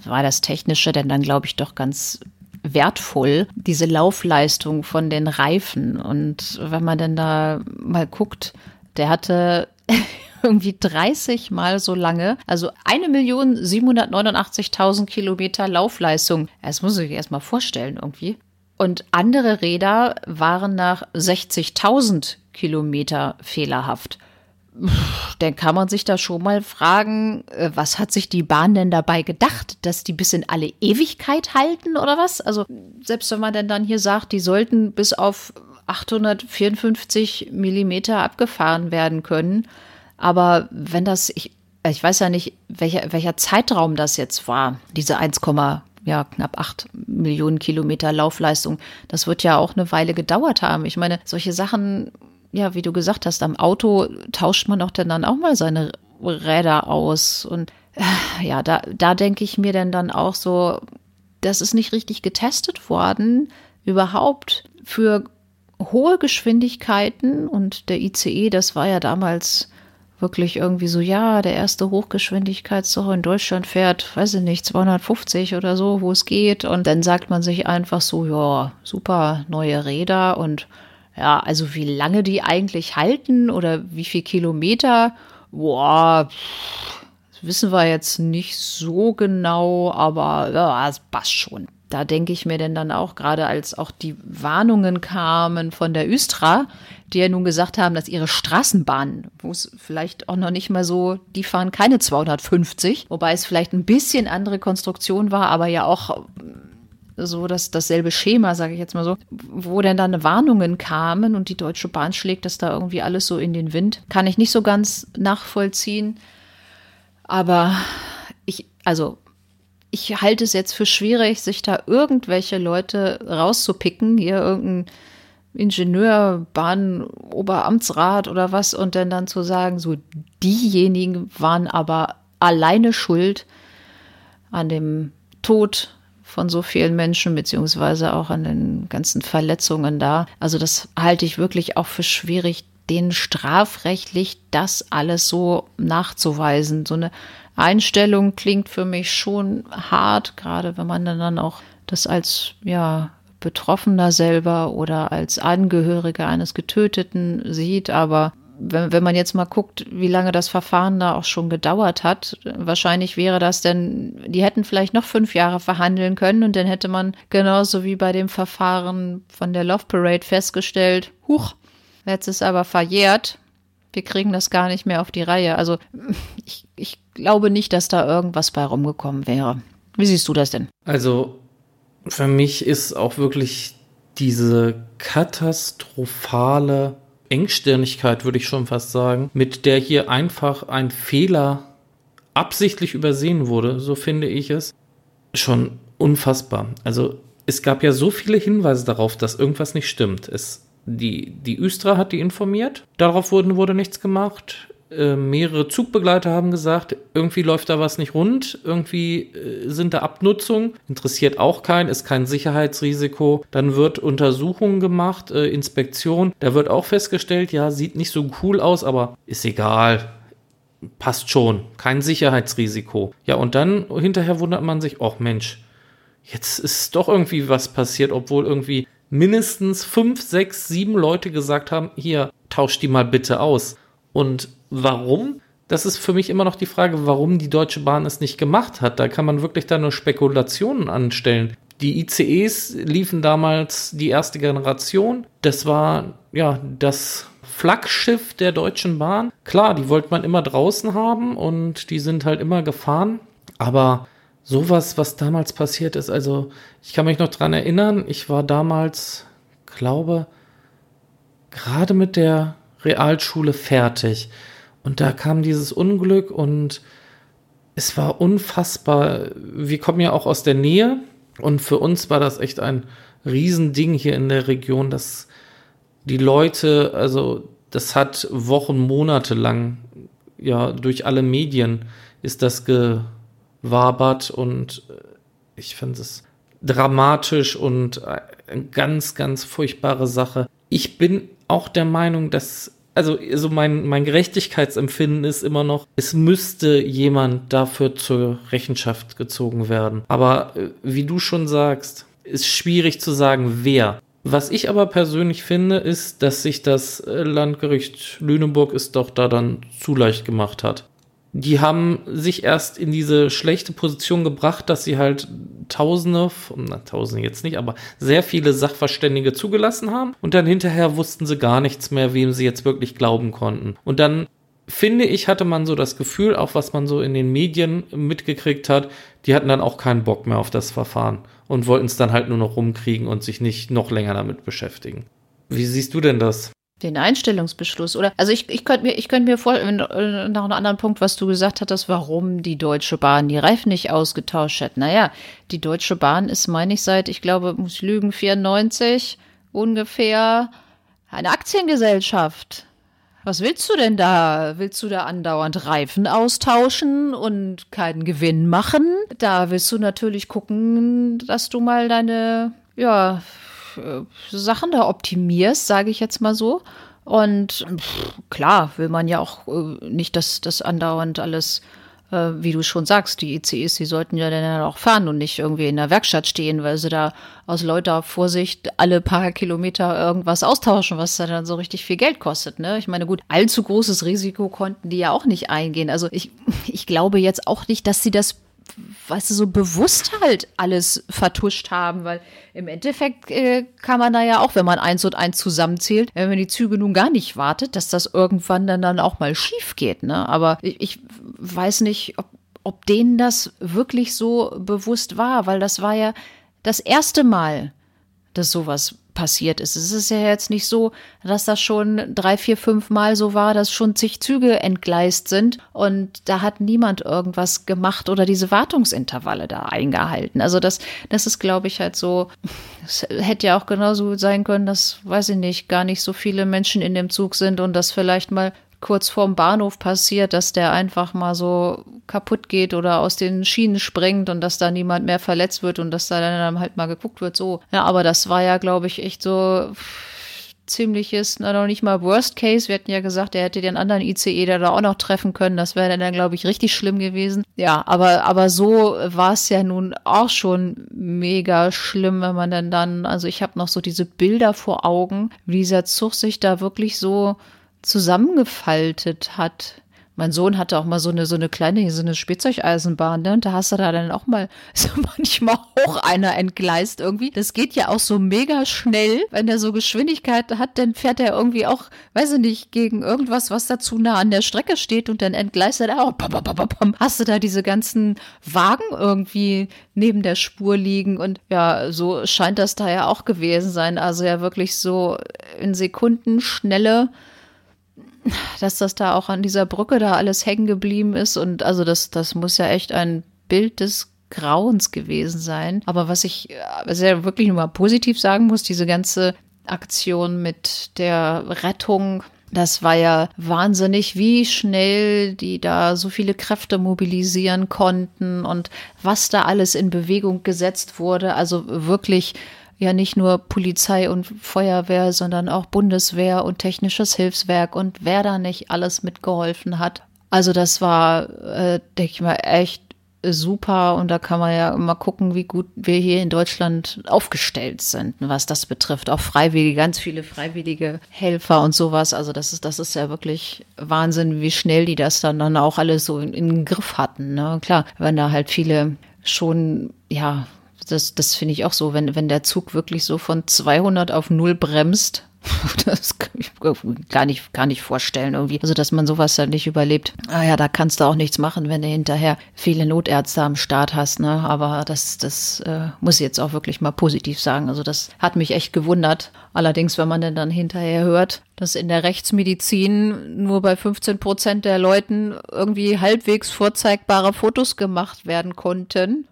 war das Technische denn dann, glaube ich, doch ganz wertvoll, diese Laufleistung von den Reifen. Und wenn man denn da mal guckt, der hatte irgendwie 30 mal so lange. Also 1.789.000 Kilometer Laufleistung. Das muss ich erst mal vorstellen irgendwie. Und andere Räder waren nach 60.000 Kilometer fehlerhaft. Dann kann man sich da schon mal fragen, äh, was hat sich die Bahn denn dabei gedacht, dass die bis in alle Ewigkeit halten oder was? Also selbst wenn man denn dann hier sagt, die sollten bis auf 854 Millimeter abgefahren werden können, aber wenn das, ich, ich weiß ja nicht, welcher, welcher Zeitraum das jetzt war, diese 1, ja, knapp 8 Millionen Kilometer Laufleistung, das wird ja auch eine Weile gedauert haben. Ich meine, solche Sachen, ja, wie du gesagt hast, am Auto tauscht man doch dann auch mal seine Räder aus. Und äh, ja, da, da denke ich mir dann, dann auch so, das ist nicht richtig getestet worden, überhaupt für hohe Geschwindigkeiten. Und der ICE, das war ja damals wirklich irgendwie so, ja, der erste Hochgeschwindigkeitszug in Deutschland fährt, weiß ich nicht, 250 oder so, wo es geht. Und dann sagt man sich einfach so, ja, super neue Räder und ja, also wie lange die eigentlich halten oder wie viel Kilometer, boah, wissen wir jetzt nicht so genau, aber ja, es passt schon. Da denke ich mir denn dann auch, gerade als auch die Warnungen kamen von der Östra, die ja nun gesagt haben, dass ihre Straßenbahnen, wo es vielleicht auch noch nicht mal so, die fahren keine 250, wobei es vielleicht ein bisschen andere Konstruktion war, aber ja auch so dass dasselbe Schema, sage ich jetzt mal so, wo denn dann Warnungen kamen und die Deutsche Bahn schlägt das da irgendwie alles so in den Wind, kann ich nicht so ganz nachvollziehen. Aber ich, also ich halte es jetzt für schwierig, sich da irgendwelche Leute rauszupicken, hier irgendein Ingenieur, Bahn, Oberamtsrat oder was, und dann, dann zu sagen, so diejenigen waren aber alleine schuld an dem Tod von so vielen Menschen, beziehungsweise auch an den ganzen Verletzungen da. Also das halte ich wirklich auch für schwierig, denen strafrechtlich das alles so nachzuweisen. So eine Einstellung klingt für mich schon hart, gerade wenn man dann auch das als, ja, Betroffener selber oder als Angehöriger eines Getöteten sieht. Aber wenn, wenn man jetzt mal guckt, wie lange das Verfahren da auch schon gedauert hat, wahrscheinlich wäre das denn, die hätten vielleicht noch fünf Jahre verhandeln können und dann hätte man genauso wie bei dem Verfahren von der Love Parade festgestellt, huch, jetzt ist aber verjährt, wir kriegen das gar nicht mehr auf die Reihe. Also ich, ich glaube nicht, dass da irgendwas bei rumgekommen wäre. Wie siehst du das denn? Also für mich ist auch wirklich diese katastrophale Engstirnigkeit, würde ich schon fast sagen, mit der hier einfach ein Fehler absichtlich übersehen wurde, so finde ich es, schon unfassbar. Also es gab ja so viele Hinweise darauf, dass irgendwas nicht stimmt. Es die, die Östra hat die informiert. Darauf wurde, wurde nichts gemacht. Äh, mehrere Zugbegleiter haben gesagt, irgendwie läuft da was nicht rund, irgendwie äh, sind da Abnutzungen, interessiert auch keinen, ist kein Sicherheitsrisiko. Dann wird Untersuchungen gemacht, äh, Inspektion, da wird auch festgestellt, ja, sieht nicht so cool aus, aber ist egal, passt schon, kein Sicherheitsrisiko. Ja, und dann hinterher wundert man sich, ach Mensch, jetzt ist doch irgendwie was passiert, obwohl irgendwie mindestens fünf, sechs, sieben Leute gesagt haben, hier, tausch die mal bitte aus. Und warum? Das ist für mich immer noch die Frage, warum die Deutsche Bahn es nicht gemacht hat. Da kann man wirklich da nur Spekulationen anstellen. Die ICEs liefen damals die erste Generation. Das war ja das Flaggschiff der Deutschen Bahn. Klar, die wollte man immer draußen haben und die sind halt immer gefahren. Aber sowas, was damals passiert ist, also ich kann mich noch dran erinnern, ich war damals, glaube, gerade mit der Realschule fertig. Und da kam dieses Unglück und es war unfassbar. Wir kommen ja auch aus der Nähe und für uns war das echt ein Riesending hier in der Region, dass die Leute, also das hat Wochen, Monate lang, ja, durch alle Medien ist das gewabert und äh, ich finde es dramatisch und eine ganz, ganz furchtbare Sache. Ich bin auch der Meinung, dass, also, also mein, mein Gerechtigkeitsempfinden ist immer noch, es müsste jemand dafür zur Rechenschaft gezogen werden. Aber äh, wie du schon sagst, ist schwierig zu sagen, wer. Was ich aber persönlich finde, ist, dass sich das äh, Landgericht Lüneburg es doch da dann zu leicht gemacht hat. Die haben sich erst in diese schlechte Position gebracht, dass sie halt Tausende, na, Tausende jetzt nicht, aber sehr viele Sachverständige zugelassen haben und dann hinterher wussten sie gar nichts mehr, wem sie jetzt wirklich glauben konnten. Und dann finde ich, hatte man so das Gefühl, auch was man so in den Medien mitgekriegt hat, die hatten dann auch keinen Bock mehr auf das Verfahren und wollten es dann halt nur noch rumkriegen und sich nicht noch länger damit beschäftigen. Wie siehst du denn das? Den Einstellungsbeschluss, oder? Also ich, ich könnte mir, ich könnte mir vorstellen, äh, nach einem anderen Punkt, was du gesagt hattest, warum die Deutsche Bahn die Reifen nicht ausgetauscht hat. Naja, die Deutsche Bahn ist, meine ich, seit, ich glaube, muss ich lügen, 94 ungefähr eine Aktiengesellschaft. Was willst du denn da? Willst du da andauernd Reifen austauschen und keinen Gewinn machen? Da willst du natürlich gucken, dass du mal deine, ja, Sachen da optimierst, sage ich jetzt mal so. Und pff, klar will man ja auch äh, nicht, dass das andauernd alles äh, wie du schon sagst, die ICEs, die sollten ja dann auch fahren und nicht irgendwie in der Werkstatt stehen, weil sie da aus lauter Vorsicht alle paar Kilometer irgendwas austauschen, was dann so richtig viel Geld kostet. Ne? Ich meine, gut, allzu großes Risiko konnten die ja auch nicht eingehen. Also ich, ich glaube jetzt auch nicht, dass sie das weißt du, so bewusst halt alles vertuscht haben, weil im Endeffekt äh, kann man da ja auch, wenn man eins und eins zusammenzählt, wenn man die Züge nun gar nicht wartet, dass das irgendwann dann, dann auch mal schief geht, ne? Aber ich, ich weiß nicht, ob, ob denen das wirklich so bewusst war, weil das war ja das erste Mal, dass sowas passiert ist. Es ist ja jetzt nicht so, dass das schon drei, vier, fünf Mal so war, dass schon zig Züge entgleist sind und da hat niemand irgendwas gemacht oder diese Wartungsintervalle da eingehalten. Also das, das ist, glaube ich, halt so, es hätte ja auch genauso sein können, dass, weiß ich nicht, gar nicht so viele Menschen in dem Zug sind und das vielleicht mal kurz vorm Bahnhof passiert, dass der einfach mal so kaputt geht oder aus den Schienen springt und dass da niemand mehr verletzt wird und dass da dann halt mal geguckt wird, so. Ja, aber das war ja, glaube ich, echt so ziemliches, na, noch nicht mal Worst Case. Wir hatten ja gesagt, er hätte den anderen ICE da auch noch treffen können. Das wäre dann, glaube ich, richtig schlimm gewesen. Ja, aber, aber so war es ja nun auch schon mega schlimm, wenn man dann dann, also ich habe noch so diese Bilder vor Augen, wie dieser Zug sich da wirklich so zusammengefaltet hat. Mein Sohn hatte auch mal so eine, so eine kleine, so eine Spielzeugeisenbahn, ne? Und da hast du da dann auch mal so manchmal hoch einer entgleist irgendwie. Das geht ja auch so mega schnell. Wenn er so Geschwindigkeit hat, dann fährt er irgendwie auch, weiß ich nicht, gegen irgendwas, was da zu nah an der Strecke steht und dann entgleist er auch. Pam, pam, pam, hast du da diese ganzen Wagen irgendwie neben der Spur liegen und ja, so scheint das da ja auch gewesen sein. Also ja wirklich so in Sekunden schnelle dass das da auch an dieser Brücke da alles hängen geblieben ist. Und also das, das muss ja echt ein Bild des Grauens gewesen sein. Aber was ich was ja wirklich nur mal positiv sagen muss, diese ganze Aktion mit der Rettung Das war ja wahnsinnig, wie schnell die da so viele Kräfte mobilisieren konnten und was da alles in Bewegung gesetzt wurde. Also wirklich ja nicht nur Polizei und Feuerwehr, sondern auch Bundeswehr und technisches Hilfswerk und wer da nicht alles mitgeholfen hat. Also das war, äh, denke ich mal, echt super und da kann man ja mal gucken, wie gut wir hier in Deutschland aufgestellt sind, was das betrifft. Auch Freiwillige, ganz viele freiwillige Helfer und sowas. Also das ist, das ist ja wirklich Wahnsinn, wie schnell die das dann, dann auch alles so in, in den Griff hatten. Ne? Klar, wenn da halt viele schon, ja, das, das finde ich auch so, wenn, wenn der Zug wirklich so von 200 auf 0 bremst, das kann ich gar nicht, gar nicht vorstellen irgendwie. Also, dass man sowas dann nicht überlebt. Ah ja, da kannst du auch nichts machen, wenn du hinterher viele Notärzte am Start hast, ne? Aber das, das äh, muss ich jetzt auch wirklich mal positiv sagen. Also, das hat mich echt gewundert. Allerdings, wenn man denn dann hinterher hört, dass in der Rechtsmedizin nur bei 15 Prozent der Leuten irgendwie halbwegs vorzeigbare Fotos gemacht werden konnten.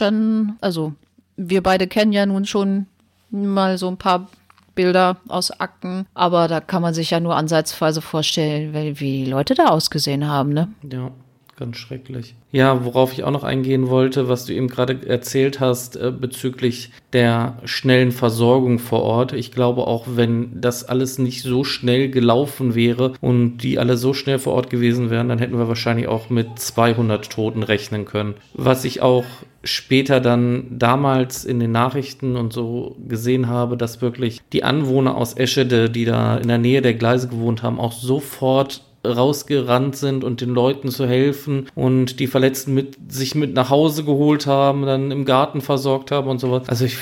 Dann, also, wir beide kennen ja nun schon mal so ein paar Bilder aus Akten, aber da kann man sich ja nur ansatzweise vorstellen, wie die Leute da ausgesehen haben, ne? Ja, ganz schrecklich. Ja, worauf ich auch noch eingehen wollte, was du eben gerade erzählt hast äh, bezüglich der schnellen Versorgung vor Ort. Ich glaube auch, wenn das alles nicht so schnell gelaufen wäre und die alle so schnell vor Ort gewesen wären, dann hätten wir wahrscheinlich auch mit 200 Toten rechnen können. Was ich auch später dann damals in den Nachrichten und so gesehen habe, dass wirklich die Anwohner aus Eschede, die da in der Nähe der Gleise gewohnt haben, auch sofort rausgerannt sind und den Leuten zu helfen und die Verletzten mit sich mit nach Hause geholt haben, dann im Garten versorgt haben und sowas. Also ich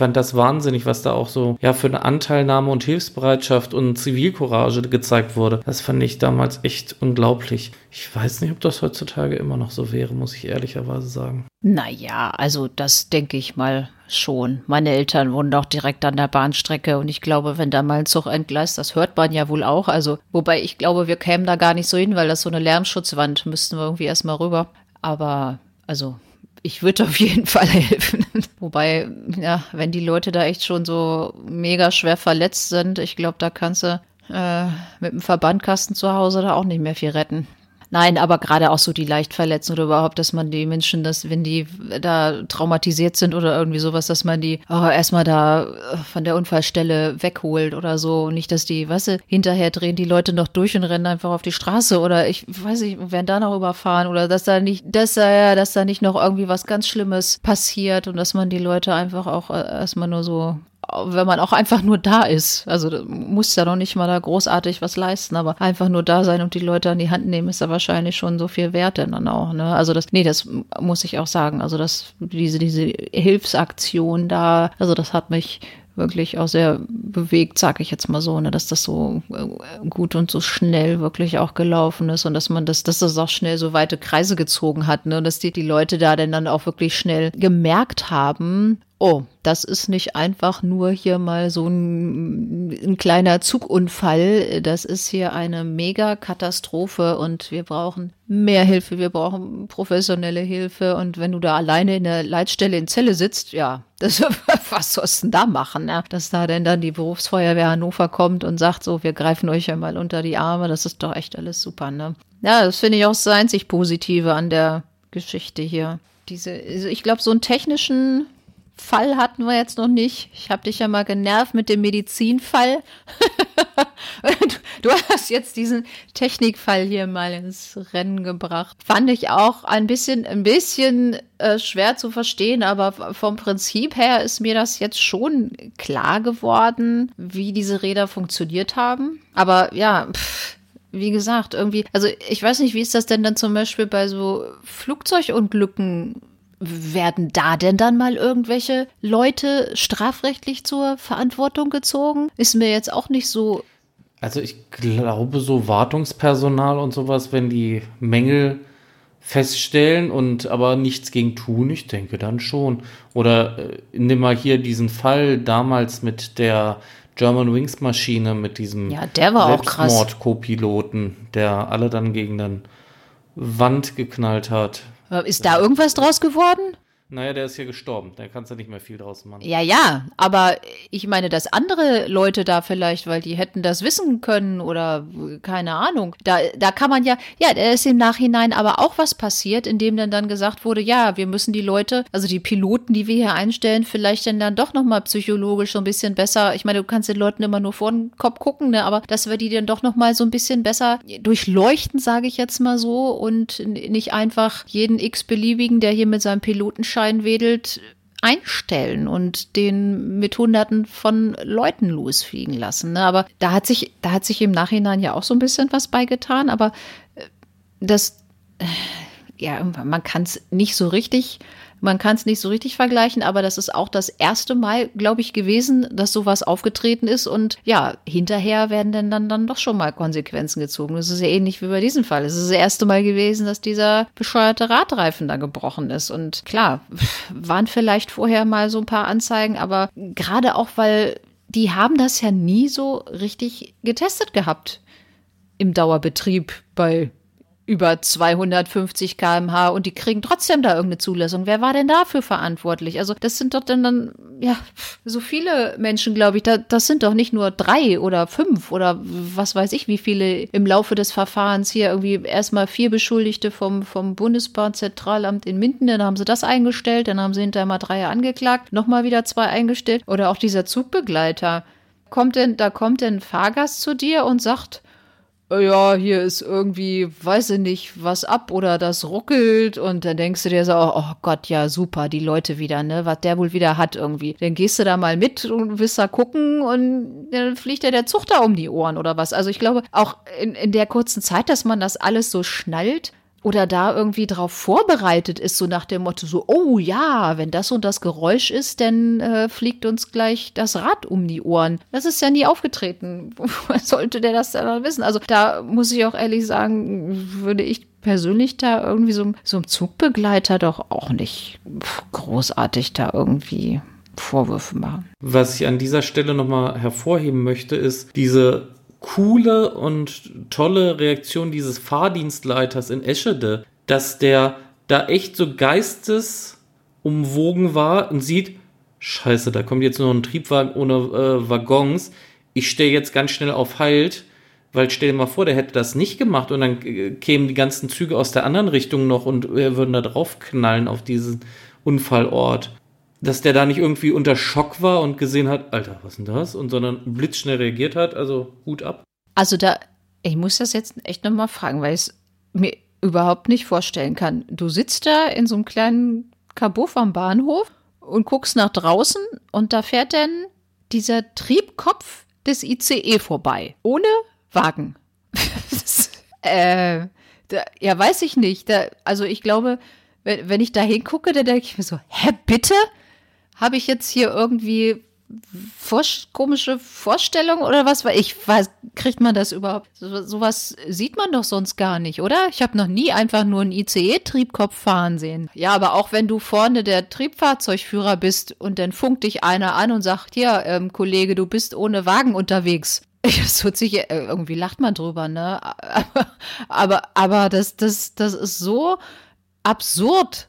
fand das wahnsinnig, was da auch so ja für eine Anteilnahme und Hilfsbereitschaft und Zivilcourage gezeigt wurde. Das fand ich damals echt unglaublich. Ich weiß nicht, ob das heutzutage immer noch so wäre, muss ich ehrlicherweise sagen. Naja, also das denke ich mal schon. Meine Eltern wohnen auch direkt an der Bahnstrecke und ich glaube, wenn da mal ein Zug entgleist, das hört man ja wohl auch. Also, wobei ich glaube, wir kämen da gar nicht so hin, weil das so eine Lärmschutzwand müssten wir irgendwie erstmal rüber. Aber, also, ich würde auf jeden Fall helfen. Wobei, ja, wenn die Leute da echt schon so mega schwer verletzt sind, ich glaube, da kannst du äh, mit dem Verbandkasten zu Hause da auch nicht mehr viel retten. Nein, aber gerade auch so die Leichtverletzten oder überhaupt, dass man die Menschen, dass wenn die da traumatisiert sind oder irgendwie sowas, dass man die oh, erstmal da äh, von der Unfallstelle wegholt oder so. Und nicht, dass die, weißt du, hinterher drehen die Leute noch durch und rennen einfach auf die Straße oder ich weiß nicht, werden da noch überfahren oder dass da nicht, dass da, ja, dass da nicht noch irgendwie was ganz Schlimmes passiert und dass man die Leute einfach auch äh, erstmal nur so wenn man auch einfach nur da ist. Also muss ja noch nicht mal da großartig was leisten, aber einfach nur da sein und die Leute an die Hand nehmen, ist ja wahrscheinlich schon so viel wert dann auch. Ne? Also das, nee, das muss ich auch sagen. Also das, diese, diese Hilfsaktion da, also das hat mich wirklich auch sehr bewegt, sage ich jetzt mal so, ne, dass das so äh, gut und so schnell wirklich auch gelaufen ist und dass man das, dass das auch schnell so weite Kreise gezogen hat, ne, dass die, die Leute da denn dann auch wirklich schnell gemerkt haben, oh, das ist nicht einfach nur hier mal so ein, ein kleiner Zugunfall. Das ist hier eine Mega-Katastrophe und wir brauchen mehr Hilfe, wir brauchen professionelle Hilfe. Und wenn du da alleine in der Leitstelle in Zelle sitzt, ja, das, was sollst du denn da machen? Ja? Dass da denn dann die Berufsfeuerwehr Hannover kommt und sagt so, wir greifen euch ja mal unter die Arme, das ist doch echt alles super, ne? Ja, das finde ich auch das einzig Positive an der Geschichte hier. Diese, also ich glaube, so einen technischen Fall hatten wir jetzt noch nicht. Ich habe dich ja mal genervt mit dem Medizinfall. du, hast jetzt diesen Technikfall hier mal ins Rennen gebracht. Fand ich auch ein bisschen, ein bisschen äh, schwer zu verstehen, aber vom Prinzip her ist mir das jetzt schon klar geworden, wie diese Räder funktioniert haben. Aber ja, pff, wie gesagt, irgendwie, also ich weiß nicht, wie ist das denn dann zum Beispiel bei so Flugzeugunglücken werden da denn dann mal irgendwelche Leute strafrechtlich zur Verantwortung gezogen? Ist mir jetzt auch nicht so. Also ich glaube, so Wartungspersonal und sowas, wenn die Mängel feststellen und aber nichts gegen tun, ich denke dann schon. Oder äh, nimm mal hier diesen Fall damals mit der German Wings Maschine, mit diesem ja, der war auch krass. Co-Piloten, der alle dann gegen den Wand geknallt hat. Ist da irgendwas draus geworden? Naja, der ist ja gestorben. Da kannst du nicht mehr viel draus machen. Ja, ja, aber ich meine, dass andere Leute da vielleicht, weil die hätten das wissen können oder keine Ahnung. Da, da kann man ja, ja, da ist im Nachhinein aber auch was passiert, indem dann dann gesagt wurde, ja, wir müssen die Leute, also die Piloten, die wir hier einstellen, vielleicht dann, dann doch nochmal psychologisch so ein bisschen besser. Ich meine, du kannst den Leuten immer nur vor den Kopf gucken, ne, aber dass wir die dann doch nochmal so ein bisschen besser durchleuchten, sage ich jetzt mal so, und nicht einfach jeden x-beliebigen, der hier mit seinem Pilotenschein Führerschein wedelt, einstellen und den mit Hunderten von Leuten losfliegen lassen. Ne? Aber da hat sich, da hat sich im Nachhinein ja auch so ein bisschen was beigetan, aber äh, das, äh, ja, man kann es nicht so richtig man kann es nicht so richtig vergleichen, aber das ist auch das erste Mal, glaube ich, gewesen, dass sowas aufgetreten ist. Und ja, hinterher werden denn dann, dann doch schon mal Konsequenzen gezogen. Das ist ja ähnlich wie bei diesem Fall. Es ist das erste Mal gewesen, dass dieser bescheuerte Radreifen da gebrochen ist. Und klar, waren vielleicht vorher mal so ein paar Anzeigen, aber gerade auch, weil die haben das ja nie so richtig getestet gehabt im Dauerbetrieb bei über 250 km/h und die kriegen trotzdem da irgendeine Zulassung. Wer war denn dafür verantwortlich? Also das sind doch dann, ja, so viele Menschen, glaube ich. Da, das sind doch nicht nur drei oder fünf oder was weiß ich, wie viele im Laufe des Verfahrens hier irgendwie erstmal vier Beschuldigte vom, vom Bundesbahnzentralamt in Minden, dann haben sie das eingestellt, dann haben sie hinterher mal drei angeklagt, nochmal wieder zwei eingestellt. Oder auch dieser Zugbegleiter. Kommt denn, da kommt denn ein Fahrgast zu dir und sagt, ja, hier ist irgendwie, weiß ich nicht, was ab oder das ruckelt und dann denkst du dir so, oh, oh Gott, ja, super, die Leute wieder, ne, was der wohl wieder hat irgendwie. Dann gehst du da mal mit und willst da gucken und dann fliegt dir der da um die Ohren oder was. Also ich glaube, auch in, in der kurzen Zeit, dass man das alles so schnallt, oder da irgendwie drauf vorbereitet ist, so nach dem Motto, so, oh ja, wenn das und das Geräusch ist, dann äh, fliegt uns gleich das Rad um die Ohren. Das ist ja nie aufgetreten. Sollte der das dann wissen? Also da muss ich auch ehrlich sagen, würde ich persönlich da irgendwie so, so einem Zugbegleiter doch auch nicht großartig da irgendwie Vorwürfe machen. Was ich an dieser Stelle nochmal hervorheben möchte, ist diese coole und tolle Reaktion dieses Fahrdienstleiters in Eschede, dass der da echt so geistesumwogen war und sieht, scheiße, da kommt jetzt nur ein Triebwagen ohne äh, Waggons. Ich stehe jetzt ganz schnell auf Halt, weil stell dir mal vor, der hätte das nicht gemacht und dann äh, kämen die ganzen Züge aus der anderen Richtung noch und äh, würden da drauf knallen auf diesen Unfallort dass der da nicht irgendwie unter Schock war und gesehen hat, Alter, was denn das? Und sondern blitzschnell reagiert hat, also Hut ab. Also da, ich muss das jetzt echt nochmal fragen, weil ich es mir überhaupt nicht vorstellen kann. Du sitzt da in so einem kleinen Kabuff am Bahnhof und guckst nach draußen und da fährt dann dieser Triebkopf des ICE vorbei. Ohne Wagen. äh, da, ja, weiß ich nicht. Da, also ich glaube, wenn, wenn ich da hingucke, dann denke ich mir so, hä, bitte? Habe ich jetzt hier irgendwie vor, komische Vorstellung oder was? Ich weiß, kriegt man das überhaupt? So, sowas sieht man doch sonst gar nicht, oder? Ich habe noch nie einfach nur einen ICE-Triebkopf fahren sehen. Ja, aber auch wenn du vorne der Triebfahrzeugführer bist und dann funkt dich einer an und sagt, ja, ähm, Kollege, du bist ohne Wagen unterwegs. Das hört sich, äh, irgendwie lacht man drüber, ne? Aber, aber, aber das, das, das ist so absurd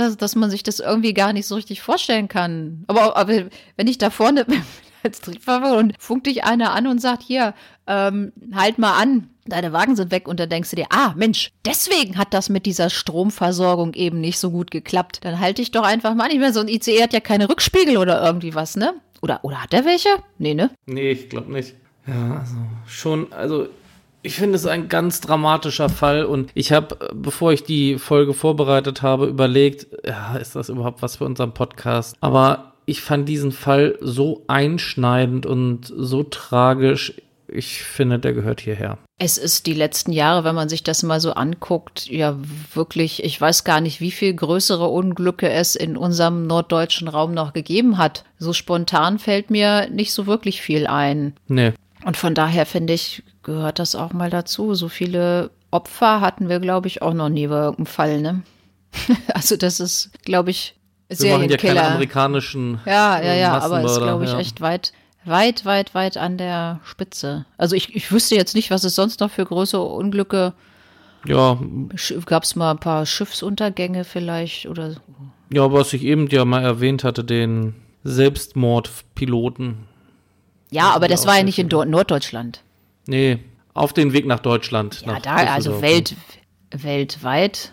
dass, dass man sich das irgendwie gar nicht so richtig vorstellen kann. Aber, aber wenn ich da vorne als Triebfahrer und funkt dich einer an und sagt, hier, ähm, halt mal an, deine Wagen sind weg und dann denkst du dir, ah, Mensch, deswegen hat das mit dieser Stromversorgung eben nicht so gut geklappt. Dann halte ich doch einfach mal nicht mehr. So ein ICE hat ja keine Rückspiegel oder irgendwie was, ne? Oder, oder hat er welche? Nee, ne? Nee, ich glaube nicht. Ja, also schon, also ich finde es ein ganz dramatischer Fall und ich habe, bevor ich die Folge vorbereitet habe, überlegt, ja, ist das überhaupt was für unseren Podcast? Aber ich fand diesen Fall so einschneidend und so tragisch. Ich finde, der gehört hierher. Es ist die letzten Jahre, wenn man sich das mal so anguckt, ja wirklich, ich weiß gar nicht, wie viel größere Unglücke es in unserem norddeutschen Raum noch gegeben hat. So spontan fällt mir nicht so wirklich viel ein. Nee. Und von daher finde ich, gehört das auch mal dazu. So viele Opfer hatten wir, glaube ich, auch noch nie bei irgendeinem Fall, ne? also das ist, glaube ich, sehr Wir machen ja keine amerikanischen Ja, ja, ja, aber ist, glaube ich, ja. echt weit, weit, weit, weit an der Spitze. Also ich, ich wüsste jetzt nicht, was es sonst noch für größere Unglücke ja. Gab es mal ein paar Schiffsuntergänge vielleicht oder Ja, was ich eben ja mal erwähnt hatte, den Selbstmordpiloten. Ja, aber das war ja nicht in Norddeutschland. Nee, auf den Weg nach Deutschland. Ja, nach da, also Welt, weltweit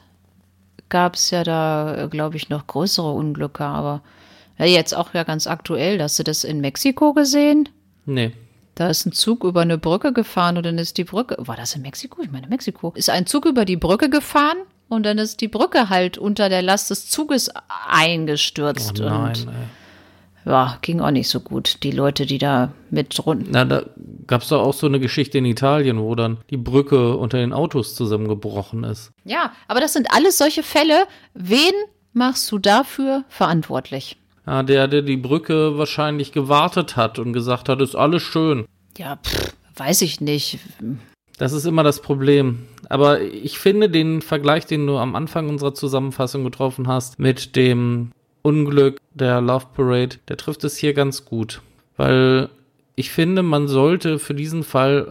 gab es ja da, glaube ich, noch größere Unglücke, aber ja, jetzt auch ja ganz aktuell. Hast du das in Mexiko gesehen? Nee. Da ist ein Zug über eine Brücke gefahren und dann ist die Brücke, war das in Mexiko? Ich meine Mexiko. Ist ein Zug über die Brücke gefahren und dann ist die Brücke halt unter der Last des Zuges eingestürzt. Oh nein, und ey. Ja, ging auch nicht so gut. Die Leute, die da mit runter. Na, da gab es doch auch so eine Geschichte in Italien, wo dann die Brücke unter den Autos zusammengebrochen ist. Ja, aber das sind alles solche Fälle. Wen machst du dafür verantwortlich? Ja, der, der die Brücke wahrscheinlich gewartet hat und gesagt hat, ist alles schön. Ja, pff, weiß ich nicht. Das ist immer das Problem. Aber ich finde den Vergleich, den du am Anfang unserer Zusammenfassung getroffen hast, mit dem Unglück der Love Parade, der trifft es hier ganz gut. Weil ich finde, man sollte für diesen Fall,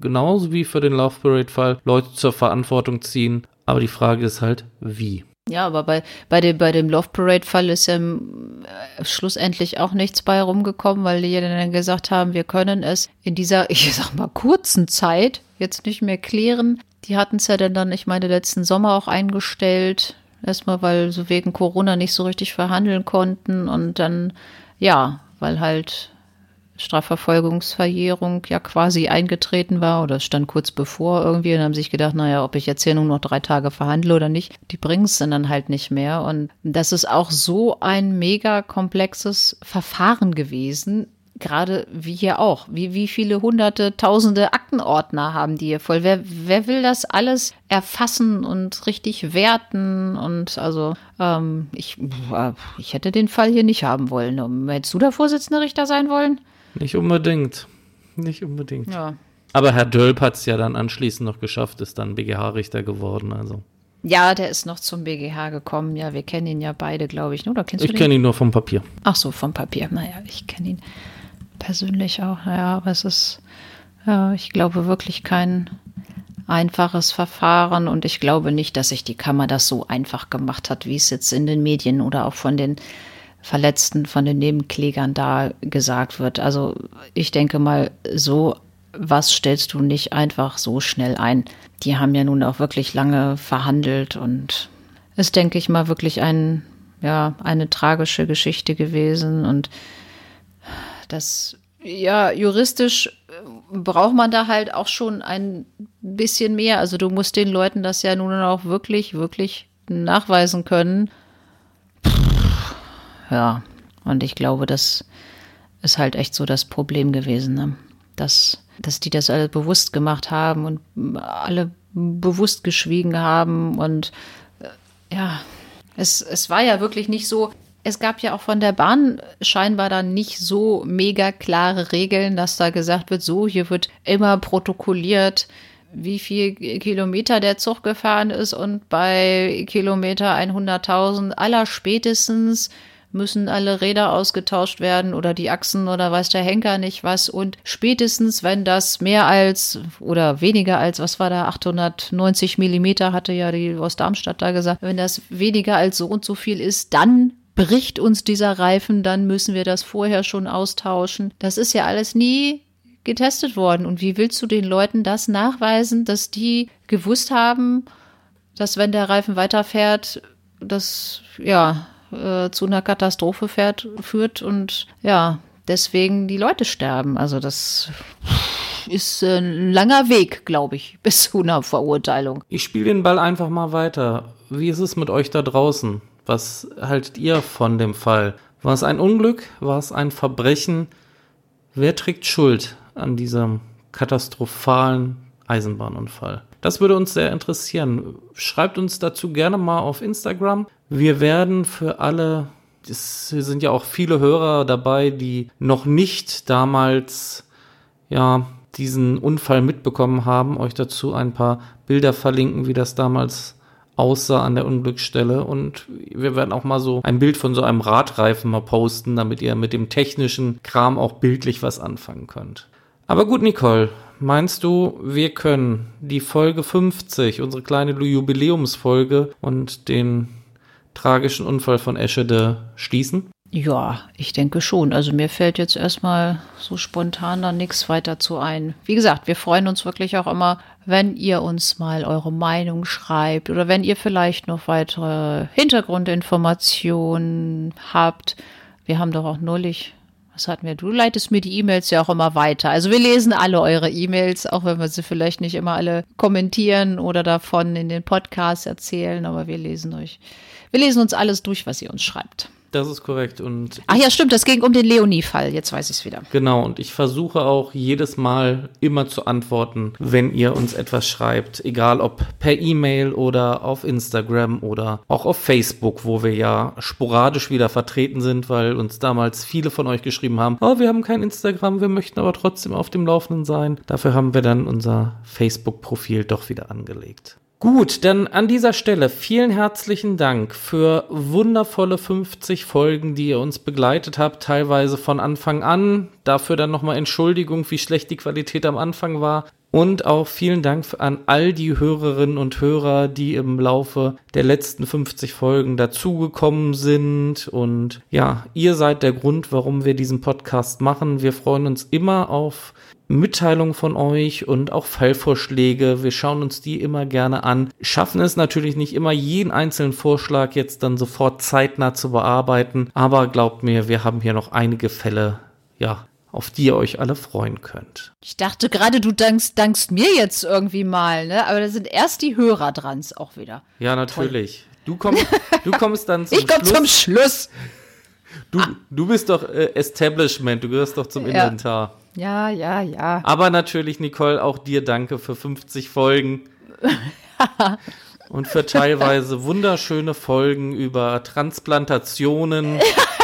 genauso wie für den Love Parade-Fall, Leute zur Verantwortung ziehen. Aber die Frage ist halt, wie. Ja, aber bei, bei dem, bei dem Love Parade-Fall ist ja äh, schlussendlich auch nichts bei rumgekommen, weil die dann gesagt haben, wir können es in dieser, ich sag mal, kurzen Zeit jetzt nicht mehr klären. Die hatten es ja dann, ich meine, letzten Sommer auch eingestellt. Erstmal, weil so wegen Corona nicht so richtig verhandeln konnten und dann, ja, weil halt Strafverfolgungsverjährung ja quasi eingetreten war oder stand kurz bevor irgendwie und haben sich gedacht, naja, ob ich jetzt hier nur noch drei Tage verhandle oder nicht, die bringen es dann halt nicht mehr. Und das ist auch so ein mega komplexes Verfahren gewesen, gerade wie hier auch. Wie, wie viele hunderte, tausende Aktenordner haben die hier voll? Wer, wer will das alles erfassen und richtig werten? Und also, ähm, ich, äh, ich hätte den Fall hier nicht haben wollen. Hättest du der Vorsitzende Richter sein wollen? Nicht unbedingt. Nicht unbedingt. Ja. Aber Herr Dölp hat es ja dann anschließend noch geschafft, ist dann BGH-Richter geworden. Also. Ja, der ist noch zum BGH gekommen. Ja, wir kennen ihn ja beide, glaube ich. Oder kennst Ich du kenne ihn nur vom Papier. Ach so, vom Papier. Naja, ich kenne ihn persönlich auch. Naja, aber es ist, ja, ich glaube wirklich kein einfaches Verfahren und ich glaube nicht, dass sich die Kammer das so einfach gemacht hat, wie es jetzt in den Medien oder auch von den Verletzten, von den Nebenklägern da gesagt wird. Also ich denke mal, so was stellst du nicht einfach so schnell ein. Die haben ja nun auch wirklich lange verhandelt und ist, denke ich mal, wirklich ein, ja, eine tragische Geschichte gewesen und das, ja, juristisch braucht man da halt auch schon ein bisschen mehr. Also du musst den Leuten das ja nun auch wirklich, wirklich nachweisen können. Ja, und ich glaube, das ist halt echt so das Problem gewesen, ne? dass, dass die das alle bewusst gemacht haben und alle bewusst geschwiegen haben und äh, ja, es, es war ja wirklich nicht so, es gab ja auch von der Bahn scheinbar dann nicht so mega klare Regeln, dass da gesagt wird, so, hier wird immer protokolliert, wie viel Kilometer der Zug gefahren ist und bei Kilometer 100.000 aller spätestens müssen alle Räder ausgetauscht werden oder die Achsen oder weiß der Henker nicht was. Und spätestens, wenn das mehr als oder weniger als, was war da, 890 Millimeter, hatte ja die aus Darmstadt da gesagt, wenn das weniger als so und so viel ist, dann bricht uns dieser Reifen, dann müssen wir das vorher schon austauschen. Das ist ja alles nie getestet worden. Und wie willst du den Leuten das nachweisen, dass die gewusst haben, dass wenn der Reifen weiterfährt, das ja äh, zu einer Katastrophe fährt, führt und ja, deswegen die Leute sterben. Also das ist ein langer Weg, glaube ich, bis zu einer Verurteilung. Ich spiele den Ball einfach mal weiter. Wie ist es mit euch da draußen? Was haltet ihr von dem Fall? War es ein Unglück? War es ein Verbrechen? Wer trägt Schuld an diesem katastrophalen Eisenbahnunfall? Das würde uns sehr interessieren. Schreibt uns dazu gerne mal auf Instagram. Wir werden für alle, es sind ja auch viele Hörer dabei, die noch nicht damals, ja, diesen Unfall mitbekommen haben, euch dazu ein paar Bilder verlinken, wie das damals aussah an der Unglücksstelle. Und wir werden auch mal so ein Bild von so einem Radreifen mal posten, damit ihr mit dem technischen Kram auch bildlich was anfangen könnt. Aber gut, Nicole, meinst du, wir können die Folge 50, unsere kleine Jubiläumsfolge und den tragischen Unfall von Eschede schließen? Ja, ich denke schon. Also mir fällt jetzt erstmal so spontan da nichts weiter zu ein. Wie gesagt, wir freuen uns wirklich auch immer, wenn ihr uns mal eure Meinung schreibt oder wenn ihr vielleicht noch weitere Hintergrundinformationen habt. Wir haben doch auch neulich, was hatten wir? Du leitest mir die E-Mails ja auch immer weiter. Also wir lesen alle eure E-Mails, auch wenn wir sie vielleicht nicht immer alle kommentieren oder davon in den Podcasts erzählen, aber wir lesen euch. Wir lesen uns alles durch, was ihr uns schreibt. Das ist korrekt. Und Ach ja, stimmt, das ging um den Leonie-Fall. Jetzt weiß ich es wieder. Genau, und ich versuche auch jedes Mal immer zu antworten, wenn ihr uns etwas schreibt. Egal ob per E-Mail oder auf Instagram oder auch auf Facebook, wo wir ja sporadisch wieder vertreten sind, weil uns damals viele von euch geschrieben haben, oh, wir haben kein Instagram, wir möchten aber trotzdem auf dem Laufenden sein. Dafür haben wir dann unser Facebook-Profil doch wieder angelegt. Gut, dann an dieser Stelle vielen herzlichen Dank für wundervolle 50 Folgen, die ihr uns begleitet habt, teilweise von Anfang an. Dafür dann nochmal Entschuldigung, wie schlecht die Qualität am Anfang war. Und auch vielen Dank an all die Hörerinnen und Hörer, die im Laufe der letzten 50 Folgen dazugekommen sind. Und ja, ihr seid der Grund, warum wir diesen Podcast machen. Wir freuen uns immer auf Mitteilungen von euch und auch Fallvorschläge. Wir schauen uns die immer gerne an. Schaffen es natürlich nicht immer, jeden einzelnen Vorschlag jetzt dann sofort zeitnah zu bearbeiten. Aber glaubt mir, wir haben hier noch einige Fälle, ja, auf die ihr euch alle freuen könnt. Ich dachte gerade, du dankst, dankst mir jetzt irgendwie mal, ne? Aber da sind erst die Hörer dran auch wieder. Ja, natürlich. Du kommst, du kommst dann zum ich komm Schluss. zum Schluss. Du, du bist doch äh, Establishment, du gehörst doch zum Ja. Inventar. Ja, ja, ja. Aber natürlich, Nicole, auch dir danke für 50 Folgen. Und für teilweise wunderschöne Folgen über Transplantationen.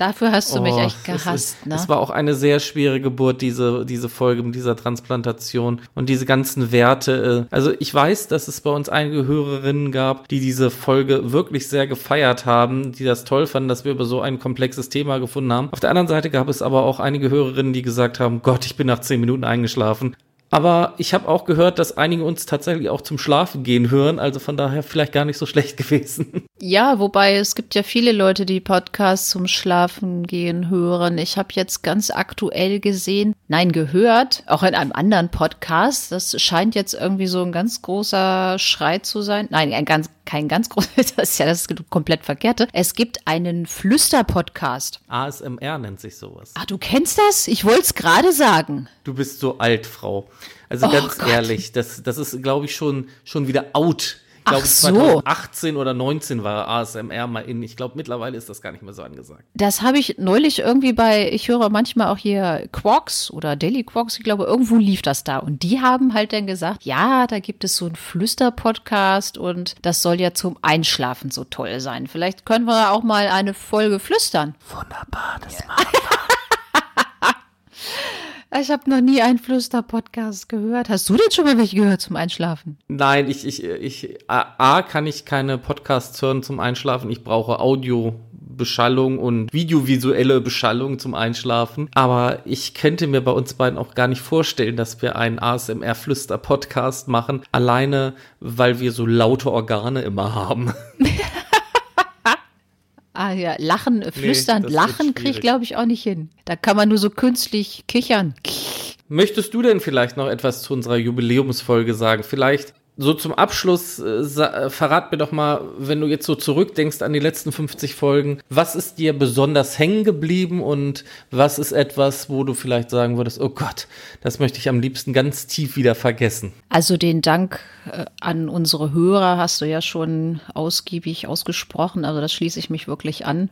Dafür hast du mich Oh, echt es gehasst, ist, ne? Es war auch eine sehr schwere Geburt, diese, diese Folge mit dieser Transplantation und diese ganzen Werte. äh. Also ich weiß, dass es bei uns einige Hörerinnen gab, die diese Folge wirklich sehr gefeiert haben, die das toll fanden, dass wir über so ein komplexes Thema gefunden haben. Auf der anderen Seite gab es aber auch einige Hörerinnen, die gesagt haben, Gott, ich bin nach zehn Minuten eingeschlafen. Aber ich habe auch gehört, dass einige uns tatsächlich auch zum Schlafen gehen hören, also von daher vielleicht gar nicht so schlecht gewesen. Ja, wobei es gibt ja viele Leute, die Podcasts zum Schlafen gehen hören. Ich habe jetzt ganz aktuell gesehen, nein, gehört, auch in einem anderen Podcast. Das scheint jetzt irgendwie so ein ganz großer Schrei zu sein. Nein, ein ganz, kein ganz großer, das ist ja das komplett Verkehrte. Es gibt einen Flüster-Podcast. ASMR nennt sich sowas. Ah, du kennst das? Ich wollte es gerade sagen. Du bist so alt, Frau. Also Oh ganz Gott. ehrlich, das, das ist, glaube ich, schon, schon wieder out. Glaube, so. 2018 oder 19 war ASMR mal in. Ich glaube, mittlerweile ist das gar nicht mehr so angesagt. Das habe ich neulich irgendwie bei, ich höre manchmal auch hier Quarks oder Daily Quarks, ich glaube, irgendwo lief das da. Und die haben halt dann gesagt, ja, da gibt es so einen Flüster-Podcast und das soll ja zum Einschlafen so toll sein. Vielleicht können wir auch mal eine Folge flüstern. Wunderbar, das Ich habe noch nie einen Flüster-Podcast gehört. Hast du denn schon mal welche gehört zum Einschlafen? Nein, ich, ich, ich, A, A, kann ich keine Podcasts hören zum Einschlafen. Ich brauche Audiobeschallung und videovisuelle Beschallung zum Einschlafen. Aber ich könnte mir bei uns beiden auch gar nicht vorstellen, dass wir einen ASMR-Flüster-Podcast machen. Alleine, weil wir so laute Organe immer haben. Ah ja, Lachen, flüstern, das wird Lachen kriege ich, glaube ich, auch nicht hin. Da kann man nur so künstlich kichern. Möchtest du denn vielleicht noch etwas zu unserer Jubiläumsfolge sagen? Vielleicht so zum Abschluss, äh, äh, verrat mir doch mal, wenn du jetzt so zurückdenkst an die letzten 50 Folgen, was ist dir besonders hängen geblieben und was ist etwas, wo du vielleicht sagen würdest, oh Gott, das möchte ich am liebsten ganz tief wieder vergessen? Also den Dank äh, an unsere Hörer hast du ja schon ausgiebig ausgesprochen. Also das schließe ich mich wirklich an.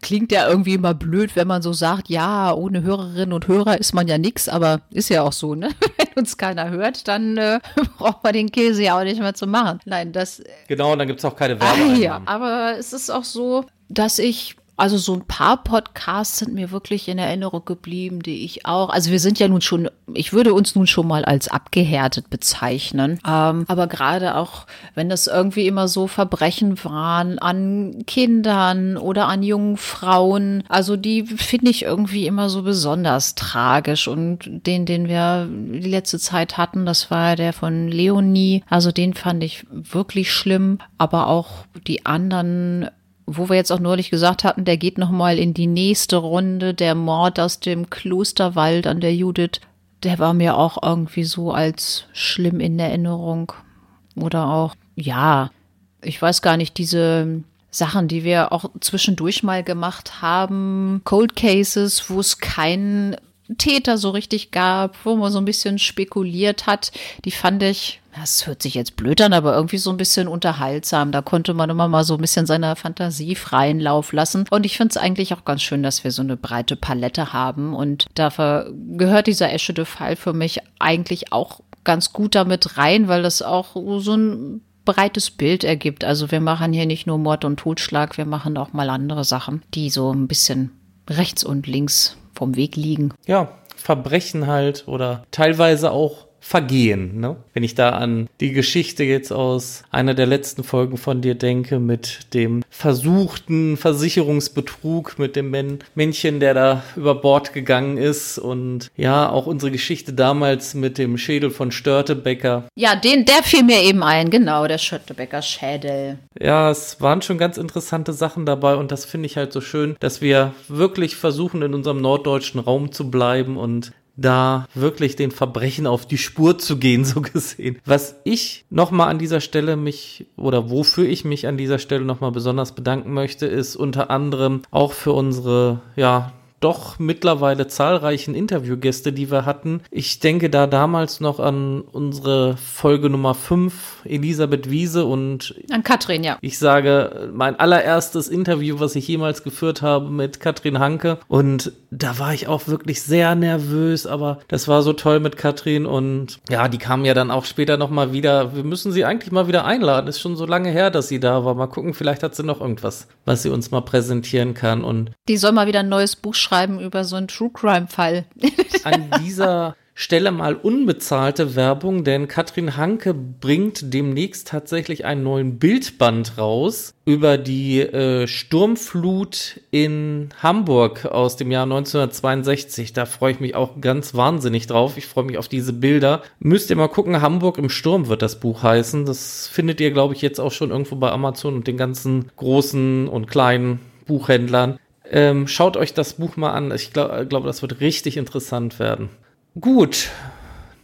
Klingt ja irgendwie immer blöd, wenn man so sagt, ja, ohne Hörerinnen und Hörer ist man ja nix, aber ist ja auch so, ne? Wenn uns keiner hört, dann äh, braucht man den Käse ja auch nicht mehr zu machen. Nein, das Genau, und dann gibt es auch keine Ah, ja, aber es ist auch so, dass ich Also so ein paar Podcasts sind mir wirklich in Erinnerung geblieben, die ich auch. Also wir sind ja nun schon, ich würde uns nun schon mal als abgehärtet bezeichnen. Ähm, aber gerade auch, wenn das irgendwie immer so Verbrechen waren an Kindern oder an jungen Frauen, also die finde ich irgendwie immer so besonders tragisch. Und den, den wir die letzte Zeit hatten, das war der von Leonie. Also den fand ich wirklich schlimm. Aber auch die anderen wo wir jetzt auch neulich gesagt hatten, der geht noch mal in die nächste Runde, der Mord aus dem Klosterwald an der Judith, der war mir auch irgendwie so als schlimm in Erinnerung. Oder auch, ja, ich weiß gar nicht, diese Sachen, die wir auch zwischendurch mal gemacht haben, Cold Cases, wo es keinen Täter so richtig gab, wo man so ein bisschen spekuliert hat, die fand ich, das hört sich jetzt blöd an, aber irgendwie so ein bisschen unterhaltsam. Da konnte man immer mal so ein bisschen seiner Fantasie freien Lauf lassen. Und ich finde es eigentlich auch ganz schön, dass wir so eine breite Palette haben. Und dafür gehört dieser Eschede-Fall für mich eigentlich auch ganz gut damit rein, weil das auch so ein breites Bild ergibt. Also wir machen hier nicht nur Mord und Totschlag, wir machen auch mal andere Sachen, die so ein bisschen rechts und links vom Weg liegen. Ja, Verbrechen halt oder teilweise auch Vergehen. Ne? Wenn ich da an die Geschichte jetzt aus einer der letzten Folgen von dir denke, mit dem versuchten Versicherungsbetrug, mit dem Männchen, der da über Bord gegangen ist und ja, auch unsere Geschichte damals mit dem Schädel von Störtebecker. Ja, den, der fiel mir eben ein, genau, der Störtebecker Schädel. Ja, es waren schon ganz interessante Sachen dabei und das finde ich halt so schön, dass wir wirklich versuchen, in unserem norddeutschen Raum zu bleiben und da wirklich den Verbrechen auf die Spur zu gehen, so gesehen. Was ich nochmal an dieser Stelle mich oder wofür ich mich an dieser Stelle nochmal besonders bedanken möchte, ist unter anderem auch für unsere, ja, doch mittlerweile zahlreichen Interviewgäste, die wir hatten. Ich denke da damals noch an unsere Folge Nummer 5, Elisabeth Wiese und an Katrin, ja. Ich sage, mein allererstes Interview, was ich jemals geführt habe mit Katrin Hanke und da war ich auch wirklich sehr nervös, aber das war so toll mit Katrin und ja, die kam ja dann auch später noch mal wieder. Wir müssen sie eigentlich mal wieder einladen. Ist schon so lange her, dass sie da war. Mal gucken, vielleicht hat sie noch irgendwas, was sie uns mal präsentieren kann und die soll mal wieder ein neues Buch schreiben schreiben über so einen True Crime Fall. An dieser Stelle mal unbezahlte Werbung, denn Katrin Hanke bringt demnächst tatsächlich einen neuen Bildband raus über die äh, Sturmflut in Hamburg aus dem Jahr 1962. Da freue ich mich auch ganz wahnsinnig drauf. Ich freue mich auf diese Bilder. Müsst ihr mal gucken, Hamburg im Sturm wird das Buch heißen. Das findet ihr, glaube ich, jetzt auch schon irgendwo bei Amazon und den ganzen großen und kleinen Buchhändlern. Ähm, schaut euch das Buch mal an. Ich glaube, glaub, das wird richtig interessant werden. Gut.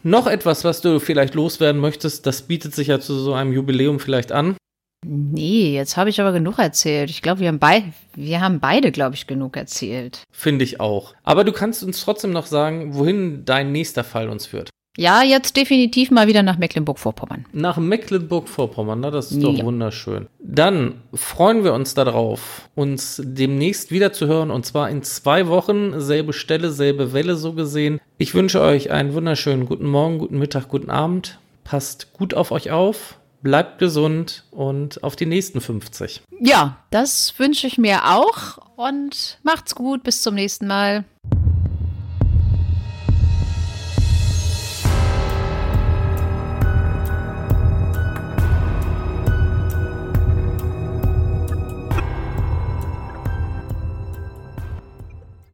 Noch etwas, was du vielleicht loswerden möchtest, das bietet sich ja zu so einem Jubiläum vielleicht an. Nee, jetzt habe ich aber genug erzählt. Ich glaube, wir haben, bei, wir haben beide, glaube ich, genug erzählt. Finde ich auch. Aber du kannst uns trotzdem noch sagen, wohin dein nächster Fall uns führt. Ja, jetzt definitiv mal wieder nach Mecklenburg-Vorpommern. Nach Mecklenburg-Vorpommern, na, das ist ja. doch wunderschön. Dann freuen wir uns darauf, uns demnächst wieder zu hören und zwar in zwei Wochen, selbe Stelle, selbe Welle so gesehen. Ich wünsche euch einen wunderschönen guten Morgen, guten Mittag, guten Abend. Passt gut auf euch auf, bleibt gesund und auf die nächsten 50. Ja, das wünsche ich mir auch und macht's gut, bis zum nächsten Mal.